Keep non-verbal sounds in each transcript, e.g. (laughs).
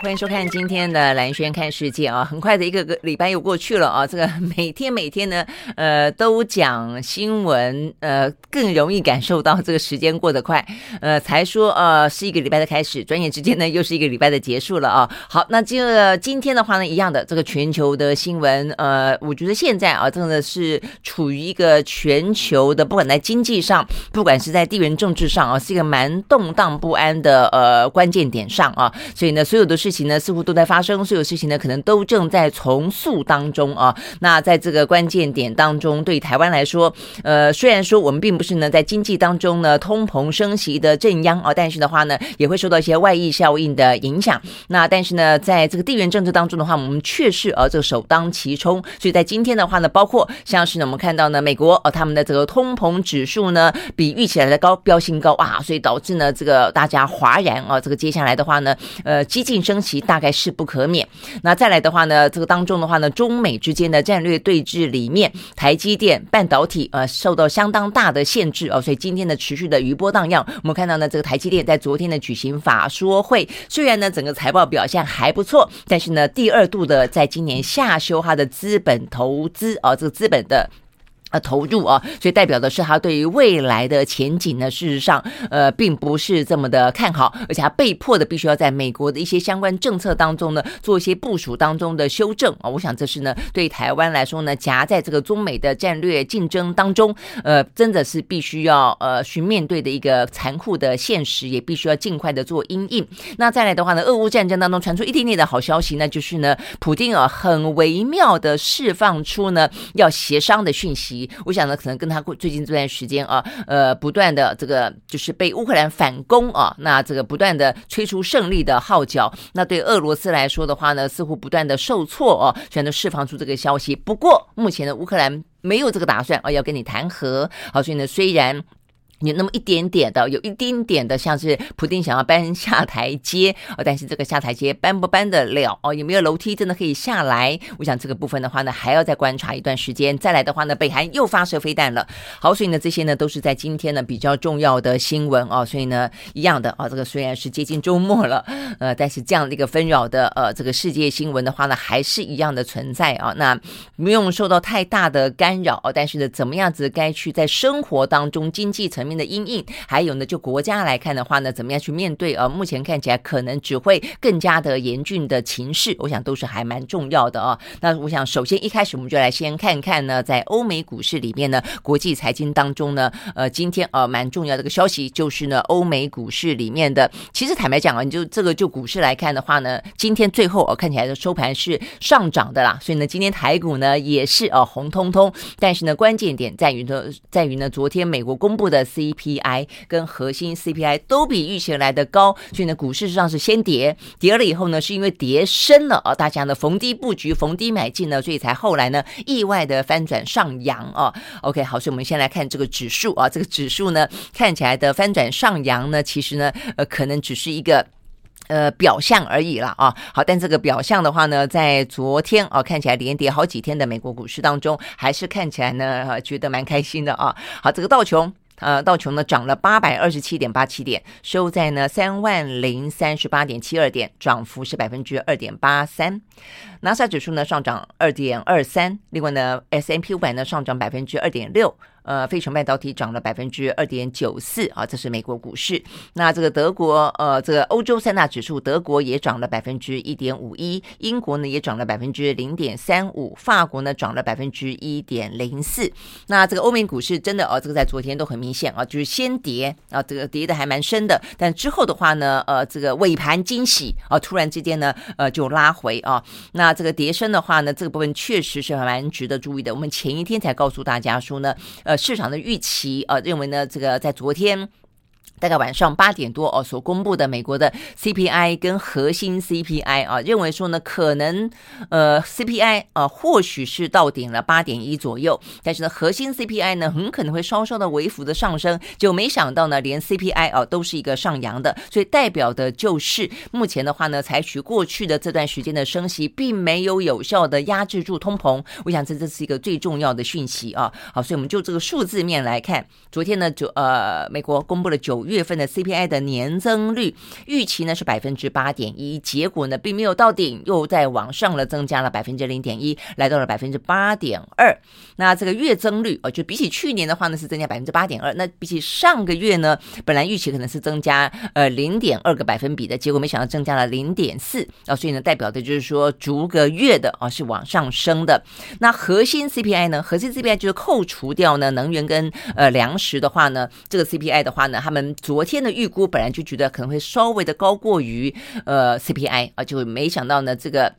欢迎收看今天的兰轩看世界啊！很快的一个个礼拜又过去了啊，这个每天每天呢，呃，都讲新闻，呃，更容易感受到这个时间过得快。呃，才说呃是一个礼拜的开始，转眼之间呢又是一个礼拜的结束了啊。好，那这个今天的话呢，一样的这个全球的新闻，呃，我觉得现在啊，真的是处于一个全球的，不管在经济上，不管是在地缘政治上啊，是一个蛮动荡不安的呃关键点上啊。所以呢，所有的。事事情呢似乎都在发生，所有事情呢可能都正在重塑当中啊。那在这个关键点当中，对台湾来说，呃，虽然说我们并不是呢在经济当中呢通膨升息的镇央啊，但是的话呢也会受到一些外溢效应的影响。那但是呢，在这个地缘政治当中的话，我们确实啊这个首当其冲。所以在今天的话呢，包括像是呢我们看到呢美国呃他们的这个通膨指数呢比预期来的高，飙新高啊，所以导致呢这个大家哗然啊。这个接下来的话呢，呃，激进。升息大概势不可免。那再来的话呢，这个当中的话呢，中美之间的战略对峙里面，台积电半导体呃受到相当大的限制哦，所以今天的持续的余波荡漾。我们看到呢，这个台积电在昨天的举行法说会，虽然呢整个财报表现还不错，但是呢第二度的在今年下修它的资本投资啊，这个资本的。呃，投入啊，所以代表的是他对于未来的前景呢，事实上，呃，并不是这么的看好，而且他被迫的必须要在美国的一些相关政策当中呢，做一些部署当中的修正啊。我想这是呢，对台湾来说呢，夹在这个中美的战略竞争当中，呃，真的是必须要呃去面对的一个残酷的现实，也必须要尽快的做因应。那再来的话呢，俄乌战争当中传出一点点的好消息，那就是呢，普京啊很微妙的释放出呢要协商的讯息。我想呢，可能跟他最近这段时间啊，呃，不断的这个就是被乌克兰反攻啊，那这个不断的吹出胜利的号角，那对俄罗斯来说的话呢，似乎不断的受挫哦，选择释放出这个消息。不过目前的乌克兰没有这个打算啊，要跟你谈和。好，所以呢，虽然。有那么一点点的，有一丁点的，像是普丁想要搬下台阶哦，但是这个下台阶搬不搬得了哦？有没有楼梯真的可以下来？我想这个部分的话呢，还要再观察一段时间。再来的话呢，北韩又发射飞弹了。好，所以呢，这些呢都是在今天呢比较重要的新闻哦。所以呢，一样的啊、哦，这个虽然是接近周末了，呃，但是这样的一个纷扰的呃这个世界新闻的话呢，还是一样的存在啊、那不用受到太大的干扰，但是呢，怎么样子该去在生活当中经济层面的阴影，还有呢，就国家来看的话呢，怎么样去面对？呃，目前看起来可能只会更加的严峻的情势，我想都是还蛮重要的啊。那我想首先一开始我们就来先看看呢，在欧美股市里面呢，国际财经当中呢，呃，今天呃蛮重要的一个消息就是呢，欧美股市里面的，其实坦白讲啊，你就这个就股市来看的话呢，今天最后呃看起来的收盘是上涨的啦，所以呢，今天台股呢也是呃红彤彤，但是呢，关键点在于呢，在于呢，昨天美国公布的 CPI。跟核心 CPI 都比预期来的高，所以呢，股市实际上是先跌，跌了以后呢，是因为跌深了啊，大家呢逢低布局、逢低买进呢，所以才后来呢意外的翻转上扬啊。OK，好，所以我们先来看这个指数啊，这个指数呢看起来的翻转上扬呢，其实呢呃可能只是一个呃表象而已了啊。好，但这个表象的话呢，在昨天啊看起来连跌好几天的美国股市当中，还是看起来呢觉得蛮开心的啊。好，这个道琼。呃，道琼呢涨了八百二十七点八七点，收在呢三万零三十八点七二点，涨幅是百分之二点八三。纳斯达克指数呢上涨二点二三，另外呢 S&P 五百呢上涨百分之二点六。呃，费城半导体涨了百分之二点九四啊，这是美国股市。那这个德国，呃，这个欧洲三大指数，德国也涨了百分之一点五一，英国呢也涨了百分之零点三五，法国呢涨了百分之一点零四。那这个欧美股市真的哦，这个在昨天都很明显啊，就是先跌啊，这个跌的还蛮深的，但之后的话呢，呃，这个尾盘惊喜啊，突然之间呢，呃，就拉回啊。那这个跌深的话呢，这个部分确实是蛮值得注意的。我们前一天才告诉大家说呢，呃。市场的预期，啊，认为呢，这个在昨天。大概晚上八点多哦，所公布的美国的 CPI 跟核心 CPI 啊，认为说呢，可能呃 CPI 啊或许是到顶了八点一左右，但是呢核心 CPI 呢很可能会稍稍的微幅的上升，就没想到呢连 CPI 啊都是一个上扬的，所以代表的就是目前的话呢，采取过去的这段时间的升息，并没有有效的压制住通膨，我想这这是一个最重要的讯息啊。好，所以我们就这个数字面来看，昨天呢就呃美国公布了九月份的 CPI 的年增率预期呢是百分之八点一，结果呢并没有到顶，又在往上了增加了百分之零点一，来到了百分之八点二。那这个月增率啊，就比起去年的话呢是增加百分之八点二，那比起上个月呢，本来预期可能是增加呃零点二个百分比的，结果没想到增加了零点四啊，所以呢代表的就是说逐个月的啊是往上升的。那核心 CPI 呢，核心 CPI 就是扣除掉呢能源跟呃粮食的话呢，这个 CPI 的话呢，他们昨天的预估本来就觉得可能会稍微的高过于呃 CPI 啊，就没想到呢这个。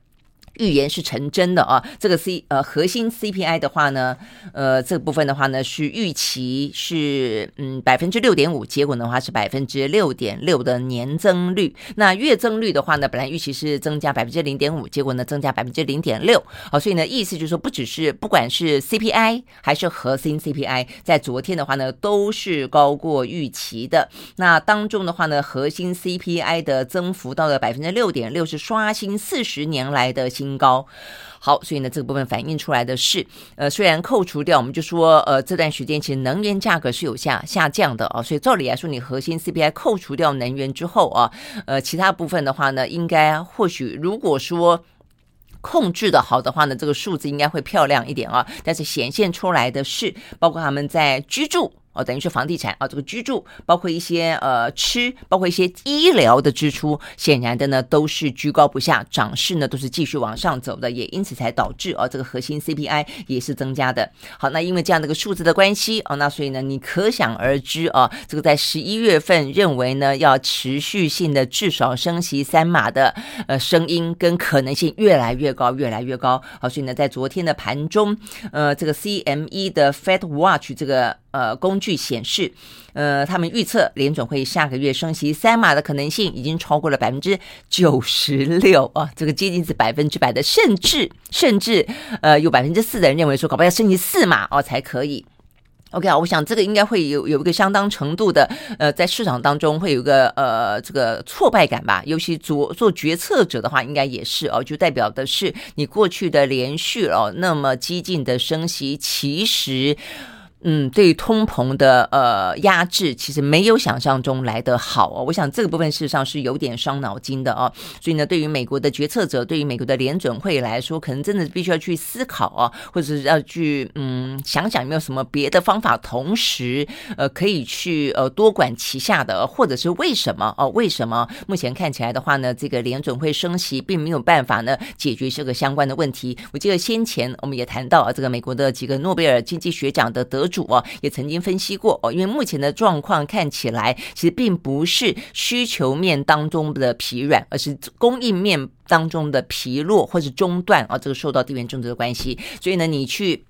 预言是成真的啊！这个 C 呃核心 CPI 的话呢，呃这个部分的话呢是预期是嗯百分之六点五，结果的话是百分之六点六的年增率。那月增率的话呢，本来预期是增加百分之零点五，结果呢增加百分之零点六。好，所以呢意思就是说，不只是不管是 CPI 还是核心 CPI，在昨天的话呢都是高过预期的。那当中的话呢，核心 CPI 的增幅到了百分之六点六，是刷新四十年来的新高，好，所以呢，这个部分反映出来的是，呃，虽然扣除掉，我们就说，呃，这段时间其实能源价格是有下下降的啊，所以照理来说，你核心 CPI 扣除掉能源之后啊，呃，其他部分的话呢，应该或许如果说控制的好的话呢，这个数字应该会漂亮一点啊，但是显现出来的是，包括他们在居住。哦，等于是房地产啊，这个居住包括一些呃吃，包括一些医疗的支出，显然的呢都是居高不下，涨势呢都是继续往上走的，也因此才导致啊这个核心 CPI 也是增加的。好，那因为这样的一个数字的关系啊，那所以呢你可想而知啊，这个在十一月份认为呢要持续性的至少升息三码的呃声音跟可能性越来越高，越来越高。好，所以呢在昨天的盘中，呃这个 CME 的 Fed Watch 这个。呃，工具显示，呃，他们预测联准会下个月升息三码的可能性已经超过了百分之九十六啊，这个接近是百分之百的，甚至甚至呃，有百分之四的人认为说，搞不好要升息四码哦才可以。OK 啊，我想这个应该会有有一个相当程度的呃，在市场当中会有一个呃这个挫败感吧，尤其做做决策者的话，应该也是哦，就代表的是你过去的连续哦那么激进的升息，其实。嗯，对于通膨的呃压制，其实没有想象中来得好哦。我想这个部分事实上是有点伤脑筋的哦。所以呢，对于美国的决策者，对于美国的联准会来说，可能真的必须要去思考啊，或者是要去嗯想想有没有什么别的方法，同时呃可以去呃多管齐下的，或者是为什么哦？为什么目前看起来的话呢，这个联准会升息并没有办法呢解决这个相关的问题？我记得先前我们也谈到啊，这个美国的几个诺贝尔经济学奖的得。主哦，也曾经分析过哦，因为目前的状况看起来，其实并不是需求面当中的疲软，而是供应面当中的疲弱或是中断啊，这个受到地缘政治的关系，所以呢，你去。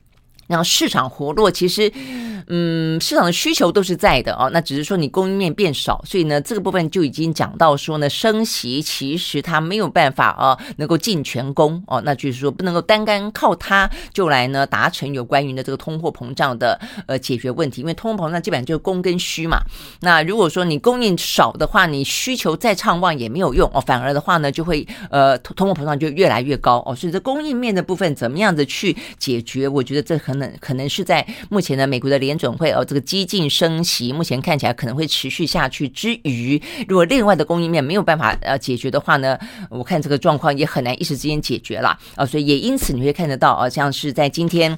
然后市场活络，其实，嗯，市场的需求都是在的哦。那只是说你供应面变少，所以呢，这个部分就已经讲到说呢，升息其实它没有办法啊，能够尽全功哦。那就是说，不能够单单靠它就来呢达成有关于的这个通货膨胀的呃解决问题，因为通货膨胀基本上就是供跟需嘛。那如果说你供应少的话，你需求再畅旺也没有用哦，反而的话呢，就会呃通货膨胀就越来越高哦。所以这供应面的部分怎么样子去解决？我觉得这很。可能是在目前的美国的联准会哦，这个激进升息，目前看起来可能会持续下去之余，如果另外的供应面没有办法呃解决的话呢，我看这个状况也很难一时之间解决了啊，所以也因此你会看得到啊，像是在今天。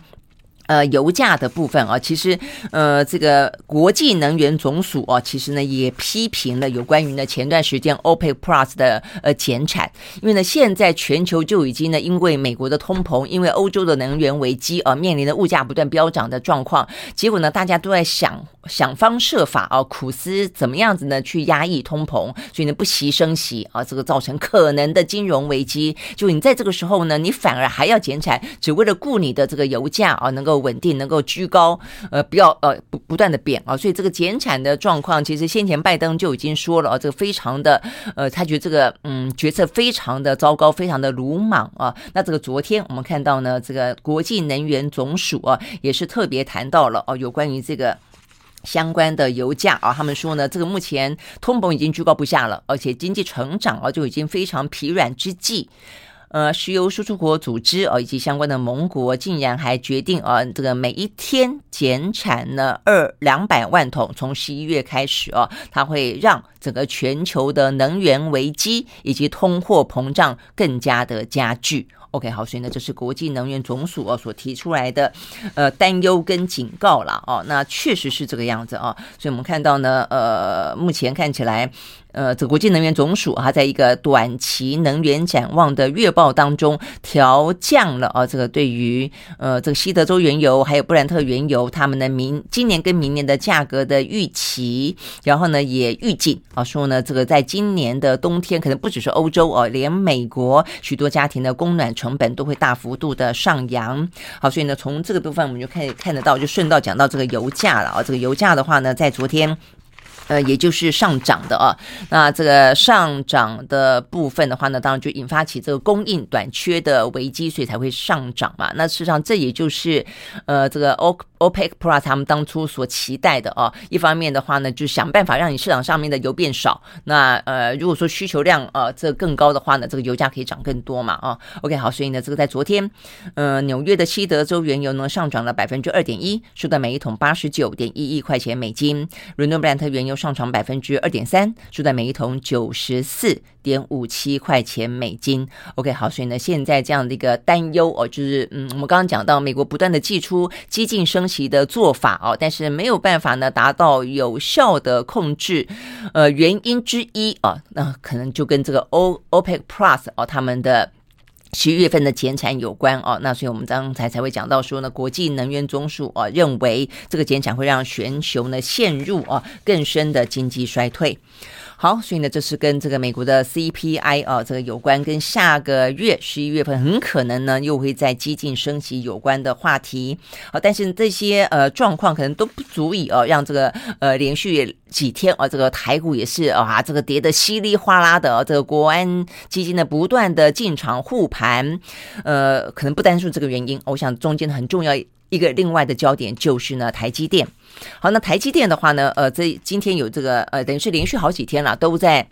呃，油价的部分啊，其实呃，这个国际能源总署啊，其实呢也批评了有关于呢前段时间 OPEC Plus 的呃减产，因为呢现在全球就已经呢因为美国的通膨，因为欧洲的能源危机而面临的物价不断飙涨的状况，结果呢大家都在想想方设法啊，苦思怎么样子呢去压抑通膨，所以呢不惜升息啊，这个造成可能的金融危机。就你在这个时候呢，你反而还要减产，只为了顾你的这个油价啊能够。稳定，能够居高，呃，不要呃不不断的贬啊。所以这个减产的状况，其实先前拜登就已经说了啊，这个非常的呃，他觉得这个嗯决策非常的糟糕，非常的鲁莽啊。那这个昨天我们看到呢，这个国际能源总署啊，也是特别谈到了哦，有关于这个。相关的油价啊，他们说呢，这个目前通膨已经居高不下了，而且经济成长啊就已经非常疲软之际，呃，石油输出国组织啊以及相关的盟国竟然还决定啊，这个每一天减产呢二两百万桶，从十一月开始啊，它会让整个全球的能源危机以及通货膨胀更加的加剧。OK，好，所以呢，这是国际能源总署哦所提出来的呃担忧跟警告了哦，那确实是这个样子啊，所以我们看到呢，呃，目前看起来。呃，这国际能源总署哈，在一个短期能源展望的月报当中，调降了啊，这个对于呃这个西德州原油还有布兰特原油他们的明今年跟明年的价格的预期，然后呢也预警啊说呢，这个在今年的冬天，可能不只是欧洲哦，连美国许多家庭的供暖成本都会大幅度的上扬。好，所以呢，从这个部分我们就可以看得到，就顺道讲到这个油价了啊，这个油价的话呢，在昨天。呃，也就是上涨的啊，那这个上涨的部分的话呢，当然就引发起这个供应短缺的危机，所以才会上涨嘛。那事实上，这也就是呃，这个 O OPEC Plus 他们当初所期待的啊。一方面的话呢，就想办法让你市场上面的油变少。那呃，如果说需求量呃这更高的话呢，这个油价可以涨更多嘛啊。OK，好，所以呢，这个在昨天，呃，纽约的西德州原油呢上涨了百分之二点一，收在每一桶八十九点一一块钱美金。伦敦布兰特原油上涨百分之二点三，收在每一桶九十四点五七块钱美金。OK，好，所以呢，现在这样的一个担忧哦，就是嗯，我们刚刚讲到美国不断的寄出激进升其的做法哦，但是没有办法呢达到有效的控制。呃，原因之一啊，那可能就跟这个 O OPEC Plus 哦他们的。十一月份的减产有关哦，那所以我们刚才才会讲到说呢，国际能源总署啊认为这个减产会让全球呢陷入啊更深的经济衰退。好，所以呢，这是跟这个美国的 CPI 啊，这个有关，跟下个月十一月份很可能呢又会在激进升级有关的话题。好，但是这些呃状况可能都不足以哦，让这个呃连续几天啊，这个台股也是啊，这个跌得稀里哗啦的。这个国安基金呢不断的进场护盘，呃，可能不单是这个原因，我想中间很重要。一个另外的焦点就是呢，台积电。好，那台积电的话呢，呃，这今天有这个呃，等于是连续好几天了，都在。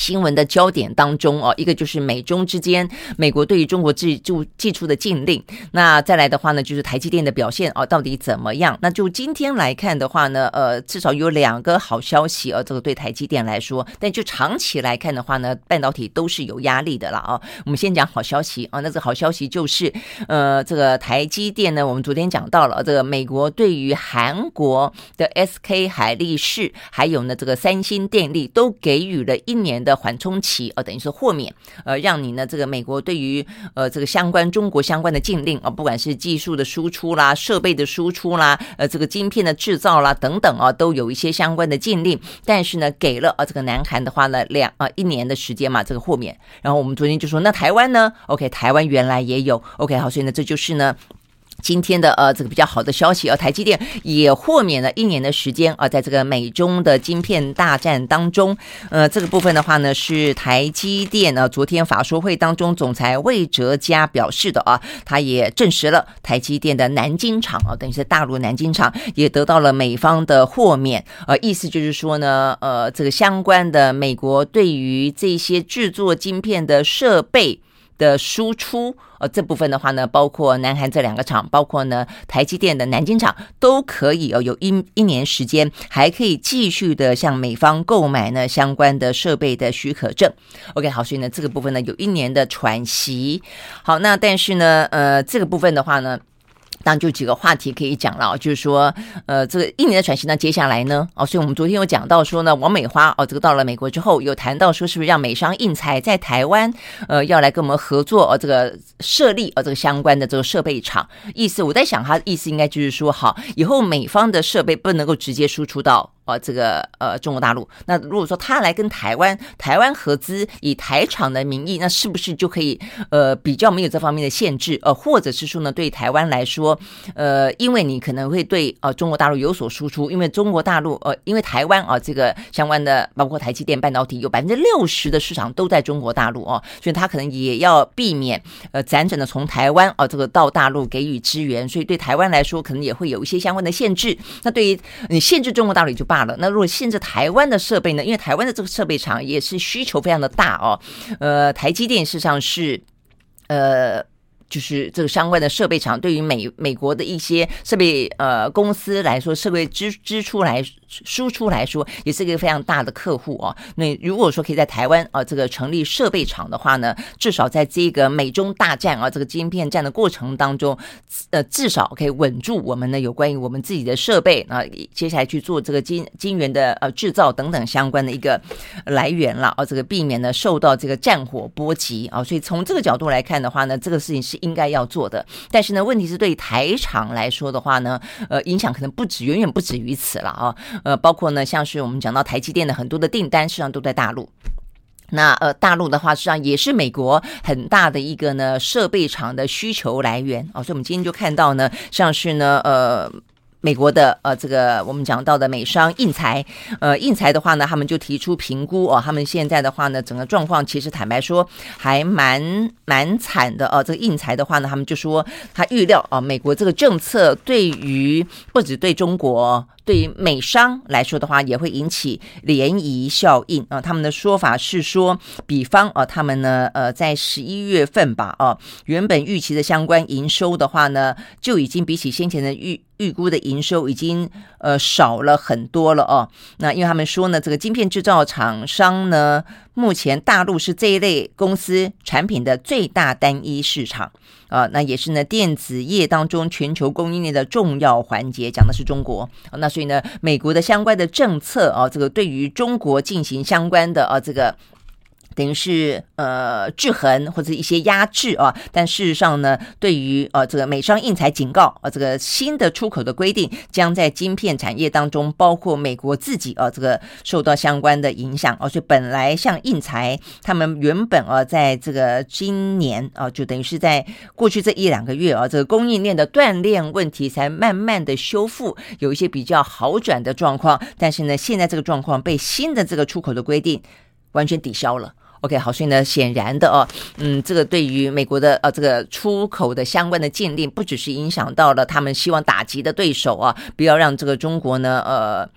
新闻的焦点当中哦，一个就是美中之间，美国对于中国制就祭出的禁令。那再来的话呢，就是台积电的表现哦，到底怎么样？那就今天来看的话呢，呃，至少有两个好消息哦，这个对台积电来说。但就长期来看的话呢，半导体都是有压力的了啊。我们先讲好消息啊，那这个好消息就是，呃，这个台积电呢，我们昨天讲到了这个美国对于韩国的 SK 海力士，还有呢这个三星电力都给予了一年的缓冲期，呃，等于是豁免，呃，让你呢，这个美国对于呃这个相关中国相关的禁令啊、呃，不管是技术的输出啦、设备的输出啦、呃这个晶片的制造啦等等啊，都有一些相关的禁令。但是呢，给了啊、这个南韩的话呢两啊、一年的时间嘛，这个豁免。然后我们昨天就说，那台湾呢？OK，台湾原来也有 OK，好，所以呢，这就是呢。今天的呃这个比较好的消息啊，台积电也豁免了一年的时间啊，在这个美中的晶片大战当中，呃这个部分的话呢是台积电呢昨天法说会当中总裁魏哲嘉表示的啊，他也证实了台积电的南京厂啊，等于是大陆南京厂也得到了美方的豁免，呃意思就是说呢，呃这个相关的美国对于这些制作晶片的设备。的输出，呃，这部分的话呢，包括南韩这两个厂，包括呢台积电的南京厂，都可以哦，有一一年时间，还可以继续的向美方购买呢相关的设备的许可证。OK，好，所以呢这个部分呢有一年的喘息。好，那但是呢，呃，这个部分的话呢。当然就几个话题可以讲了，就是说，呃，这个一年的转型呢，接下来呢，哦，所以我们昨天有讲到说呢，王美花哦，这个到了美国之后，有谈到说，是不是让美商印材在台湾，呃，要来跟我们合作，哦，这个设立哦，这个相关的这个设备厂，意思我在想，他意思应该就是说，好，以后美方的设备不能够直接输出到。呃这个呃中国大陆。那如果说他来跟台湾台湾合资，以台厂的名义，那是不是就可以呃比较没有这方面的限制？呃，或者是说呢，对台湾来说，呃，因为你可能会对呃中国大陆有所输出，因为中国大陆呃，因为台湾啊、这个相关的包括台积电半导体有百分之六十的市场都在中国大陆哦，所以他可能也要避免呃辗转的从台湾啊、这个到大陆给予支援，所以对台湾来说可能也会有一些相关的限制。那对于你限制中国大陆也就罢那如果限制台湾的设备呢？因为台湾的这个设备厂也是需求非常的大哦，呃，台积电事实上是呃。就是这个相关的设备厂，对于美美国的一些设备呃公司来说，设备支支出来输出来说，也是一个非常大的客户哦。那如果说可以在台湾啊这个成立设备厂的话呢，至少在这个美中大战啊这个晶片战的过程当中，呃至少可以稳住我们呢有关于我们自己的设备啊，接下来去做这个晶晶圆的呃制造等等相关的一个来源了啊，这个避免呢受到这个战火波及啊。所以从这个角度来看的话呢，这个事情是。应该要做的，但是呢，问题是对台厂来说的话呢，呃，影响可能不止，远远不止于此了啊。呃，包括呢，像是我们讲到台积电的很多的订单，实际上都在大陆。那呃，大陆的话，实际上也是美国很大的一个呢设备厂的需求来源啊。所以，我们今天就看到呢，像是呢，呃。美国的呃，这个我们讲到的美商印材，呃，印材的话呢，他们就提出评估哦，他们现在的话呢，整个状况其实坦白说还蛮蛮惨的哦。这个印材的话呢，他们就说他预料啊，美国这个政策对于不止对中国。对于美商来说的话，也会引起涟漪效应啊。他们的说法是说，比方啊，他们呢，呃，在十一月份吧，啊，原本预期的相关营收的话呢，就已经比起先前的预预估的营收已经呃少了很多了哦。那因为他们说呢，这个晶片制造厂商呢。目前大陆是这一类公司产品的最大单一市场啊，那也是呢电子业当中全球供应链的重要环节，讲的是中国，那所以呢，美国的相关的政策啊，这个对于中国进行相关的啊这个。等于是呃制衡或者一些压制啊，但事实上呢，对于呃这个美商应材警告啊，这个新的出口的规定将在晶片产业当中，包括美国自己啊，这个受到相关的影响啊。所以本来像应材，他们原本啊，在这个今年啊，就等于是在过去这一两个月啊，这个供应链的断链问题才慢慢的修复，有一些比较好转的状况。但是呢，现在这个状况被新的这个出口的规定完全抵消了。OK，好，所以呢，显然的哦，嗯，这个对于美国的呃这个出口的相关的禁令，不只是影响到了他们希望打击的对手啊，不要让这个中国呢，呃。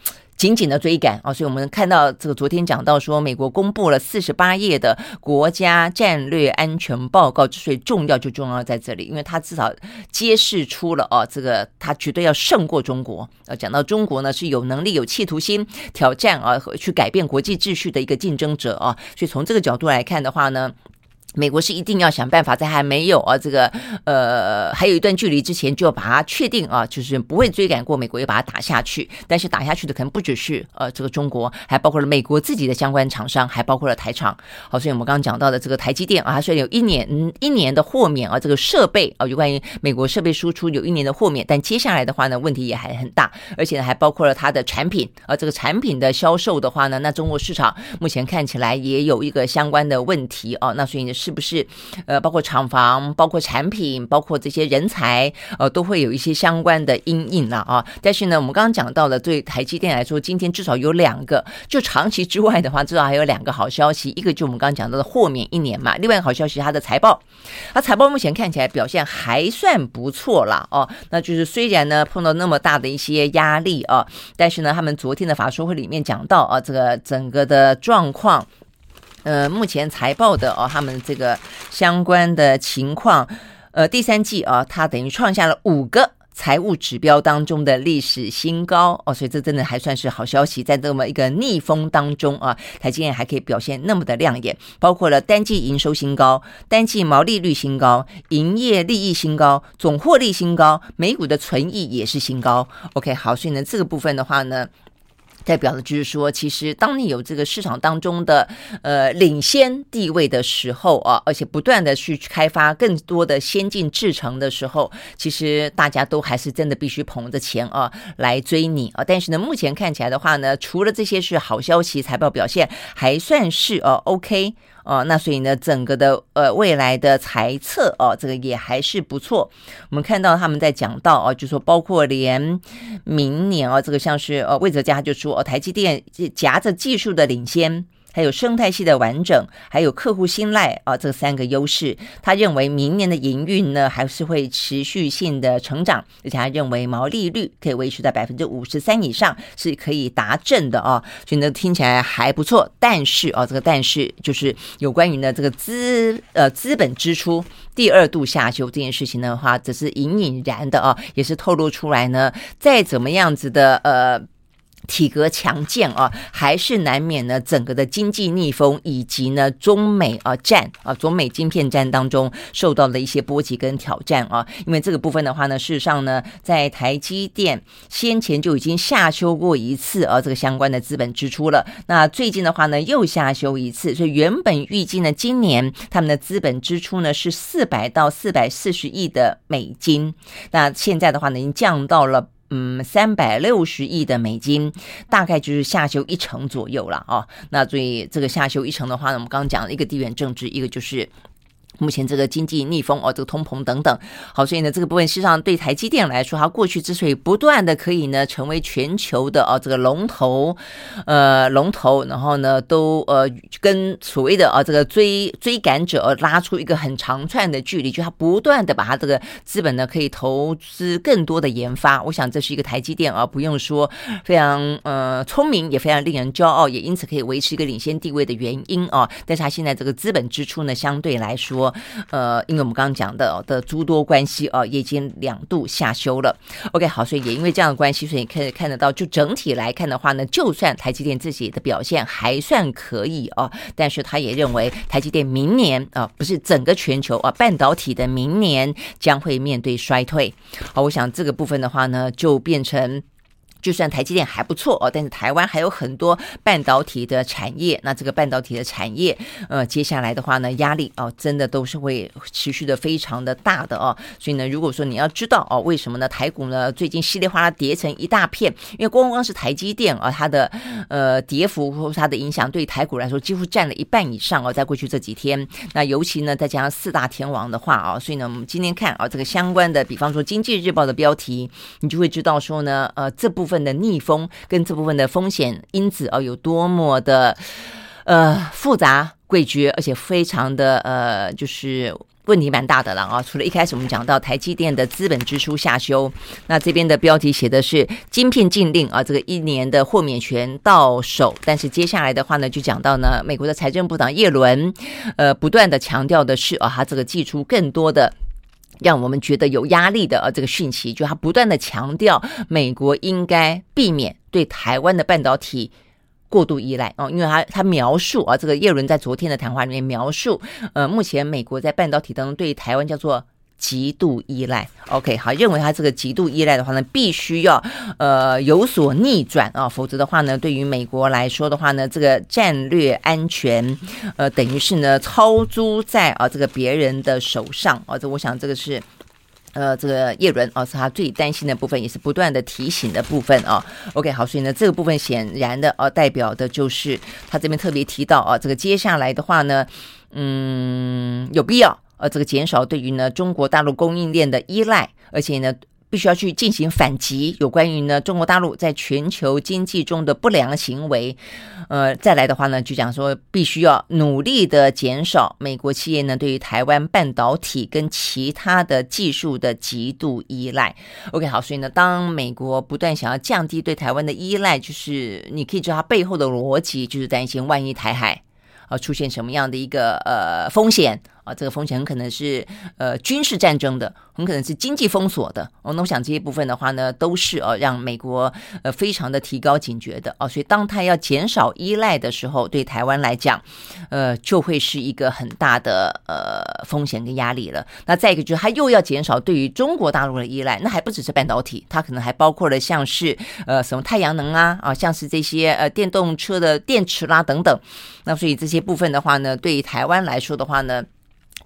紧紧的追赶啊，所以我们看到这个昨天讲到说，美国公布了四十八页的国家战略安全报告，之所以重要就重要在这里，因为它至少揭示出了哦，这个它绝对要胜过中国。呃，讲到中国呢，是有能力、有企图心挑战啊和去改变国际秩序的一个竞争者啊，所以从这个角度来看的话呢。美国是一定要想办法，在还没有啊这个呃还有一段距离之前，就要把它确定啊，就是不会追赶过美国，要把它打下去。但是打下去的可能不只是呃这个中国，还包括了美国自己的相关厂商，还包括了台厂。好，所以我们刚刚讲到的这个台积电啊，它虽然有一年一年的豁免啊，这个设备啊，有关于美国设备输出有一年的豁免，但接下来的话呢，问题也还很大，而且呢还包括了它的产品啊，这个产品的销售的话呢，那中国市场目前看起来也有一个相关的问题啊，那所以呢。是是不是呃，包括厂房、包括产品、包括这些人才，呃，都会有一些相关的阴影了啊。但是呢，我们刚刚讲到了，对台积电来说，今天至少有两个，就长期之外的话，至少还有两个好消息。一个就我们刚刚讲到的豁免一年嘛，另外一个好消息，它的财报，它财报目前看起来表现还算不错了哦。那就是虽然呢碰到那么大的一些压力啊，但是呢，他们昨天的法说会里面讲到啊，这个整个的状况。呃，目前财报的哦，他们这个相关的情况，呃，第三季啊，它等于创下了五个财务指标当中的历史新高哦，所以这真的还算是好消息。在这么一个逆风当中啊，台积电还可以表现那么的亮眼，包括了单季营收新高、单季毛利率新高、营业利益新高、总获利新高、每股的存益也是新高。OK，好，所以呢，这个部分的话呢。代表的就是说，其实当你有这个市场当中的呃领先地位的时候啊，而且不断的去开发更多的先进制成的时候，其实大家都还是真的必须捧着钱啊来追你啊。但是呢，目前看起来的话呢，除了这些是好消息，财报表现还算是呃 OK。哦，那所以呢，整个的呃未来的财测哦，这个也还是不错。我们看到他们在讲到哦，就说包括连明年哦，这个像是呃魏哲家就说哦，台积电夹着技术的领先。还有生态系的完整，还有客户信赖啊，这三个优势，他认为明年的营运呢还是会持续性的成长，而且他认为毛利率可以维持在百分之五十三以上，是可以达正的啊，所以呢听起来还不错。但是啊，这个但是就是有关于呢这个资呃资本支出第二度下修这件事情的话，只是隐隐然的啊，也是透露出来呢，再怎么样子的呃。体格强健啊，还是难免呢整个的经济逆风，以及呢中美啊战啊中美晶片战当中受到的一些波及跟挑战啊。因为这个部分的话呢，事实上呢，在台积电先前就已经下修过一次啊，这个相关的资本支出了。那最近的话呢，又下修一次，所以原本预计呢，今年他们的资本支出呢是四百到四百四十亿的美金，那现在的话呢，已经降到了。嗯，三百六十亿的美金，大概就是下修一成左右了啊。那所以这个下修一成的话呢，我们刚刚讲了一个地缘政治，一个就是。目前这个经济逆风哦，这个通膨等等，好，所以呢，这个部分实际上对台积电来说，它过去之所以不断的可以呢成为全球的哦这个龙头，呃龙头，然后呢都呃跟所谓的啊这个追追赶者拉出一个很长串的距离，就它不断的把它这个资本呢可以投资更多的研发，我想这是一个台积电啊不用说非常呃聪明，也非常令人骄傲，也因此可以维持一个领先地位的原因啊，但是它现在这个资本支出呢相对来说。呃，因为我们刚刚讲的的诸多关系啊，也已经两度下修了。OK，好，所以也因为这样的关系，所以可以看得到，就整体来看的话呢，就算台积电自己的表现还算可以啊，但是他也认为台积电明年啊，不是整个全球啊，半导体的明年将会面对衰退。好，我想这个部分的话呢，就变成。就算台积电还不错哦，但是台湾还有很多半导体的产业，那这个半导体的产业，呃，接下来的话呢，压力哦，真的都是会持续的非常的大的哦。所以呢，如果说你要知道哦，为什么呢？台股呢最近稀里哗啦跌成一大片，因为光光是台积电啊，它的呃跌幅或它的影响对台股来说几乎占了一半以上哦，在过去这几天，那尤其呢再加上四大天王的话啊，所以呢，我们今天看啊这个相关的，比方说《经济日报》的标题，你就会知道说呢，呃，这部分。部分的逆风跟这部分的风险因子啊，有多么的呃复杂诡谲，而且非常的呃，就是问题蛮大的了啊。除了一开始我们讲到台积电的资本支出下修，那这边的标题写的是晶片禁令啊，这个一年的豁免权到手。但是接下来的话呢，就讲到呢，美国的财政部长耶伦呃，不断的强调的是啊，他这个寄出更多的。让我们觉得有压力的呃，这个讯息，就他不断的强调，美国应该避免对台湾的半导体过度依赖哦，因为他他描述啊，这个叶伦在昨天的谈话里面描述，呃，目前美国在半导体当中对台湾叫做。极度依赖，OK，好，认为他这个极度依赖的话呢，必须要呃有所逆转啊，否则的话呢，对于美国来说的话呢，这个战略安全呃等于是呢操租在啊这个别人的手上啊，这我想这个是呃这个叶伦啊是他最担心的部分，也是不断的提醒的部分啊。OK，好，所以呢这个部分显然的啊代表的就是他这边特别提到啊，这个接下来的话呢，嗯，有必要。呃，这个减少对于呢中国大陆供应链的依赖，而且呢必须要去进行反击，有关于呢中国大陆在全球经济中的不良行为。呃，再来的话呢，就讲说必须要努力的减少美国企业呢对于台湾半导体跟其他的技术的极度依赖。OK，好，所以呢，当美国不断想要降低对台湾的依赖，就是你可以知道它背后的逻辑，就是担心万一台海。出现什么样的一个呃风险啊，这个风险很可能是呃军事战争的，很可能是经济封锁的。哦，那我想这些部分的话呢，都是哦让美国呃非常的提高警觉的哦。所以当它要减少依赖的时候，对台湾来讲，呃就会是一个很大的呃风险跟压力了。那再一个就是它又要减少对于中国大陆的依赖，那还不只是半导体，它可能还包括了像是呃什么太阳能啊啊，像是这些呃电动车的电池啦等等。那所以这些部分的话呢，对于台湾来说的话呢。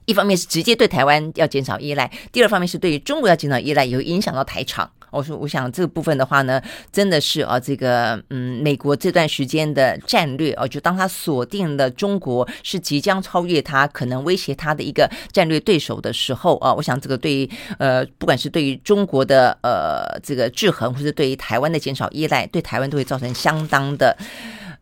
一方面是直接对台湾要减少依赖，第二方面是对于中国要减少依赖，也会影响到台厂。我说，我想这个部分的话呢，真的是啊，这个嗯，美国这段时间的战略啊，就当他锁定了中国是即将超越他，可能威胁他的一个战略对手的时候啊，我想这个对于呃，不管是对于中国的呃这个制衡，或是对于台湾的减少依赖，对台湾都会造成相当的。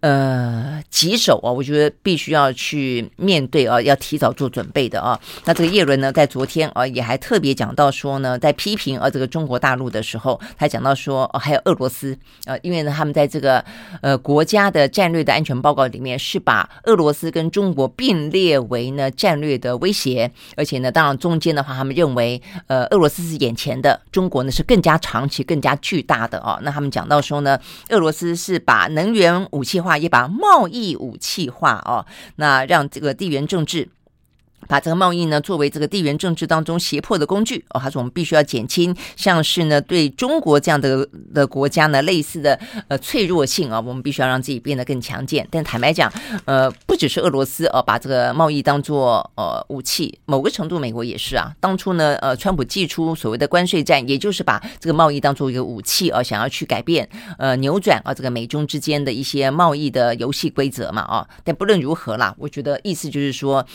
呃，棘手啊，我觉得必须要去面对啊，要提早做准备的啊。那这个叶伦呢，在昨天啊，也还特别讲到说呢，在批评啊这个中国大陆的时候，他讲到说，哦，还有俄罗斯啊，因为呢，他们在这个呃国家的战略的安全报告里面，是把俄罗斯跟中国并列为呢战略的威胁，而且呢，当然中间的话，他们认为，呃，俄罗斯是眼前的，中国呢是更加长期、更加巨大的啊。那他们讲到说呢，俄罗斯是把能源武器化。也把贸易武器化哦，那让这个地缘政治。把这个贸易呢作为这个地缘政治当中胁迫的工具哦，他说我们必须要减轻像是呢对中国这样的的国家呢类似的呃脆弱性啊，我们必须要让自己变得更强健。但坦白讲，呃，不只是俄罗斯哦，把这个贸易当做呃武器，某个程度美国也是啊。当初呢，呃，川普祭出所谓的关税战，也就是把这个贸易当做一个武器啊，想要去改变呃扭转啊这个美中之间的一些贸易的游戏规则嘛啊。但不论如何啦，我觉得意思就是说。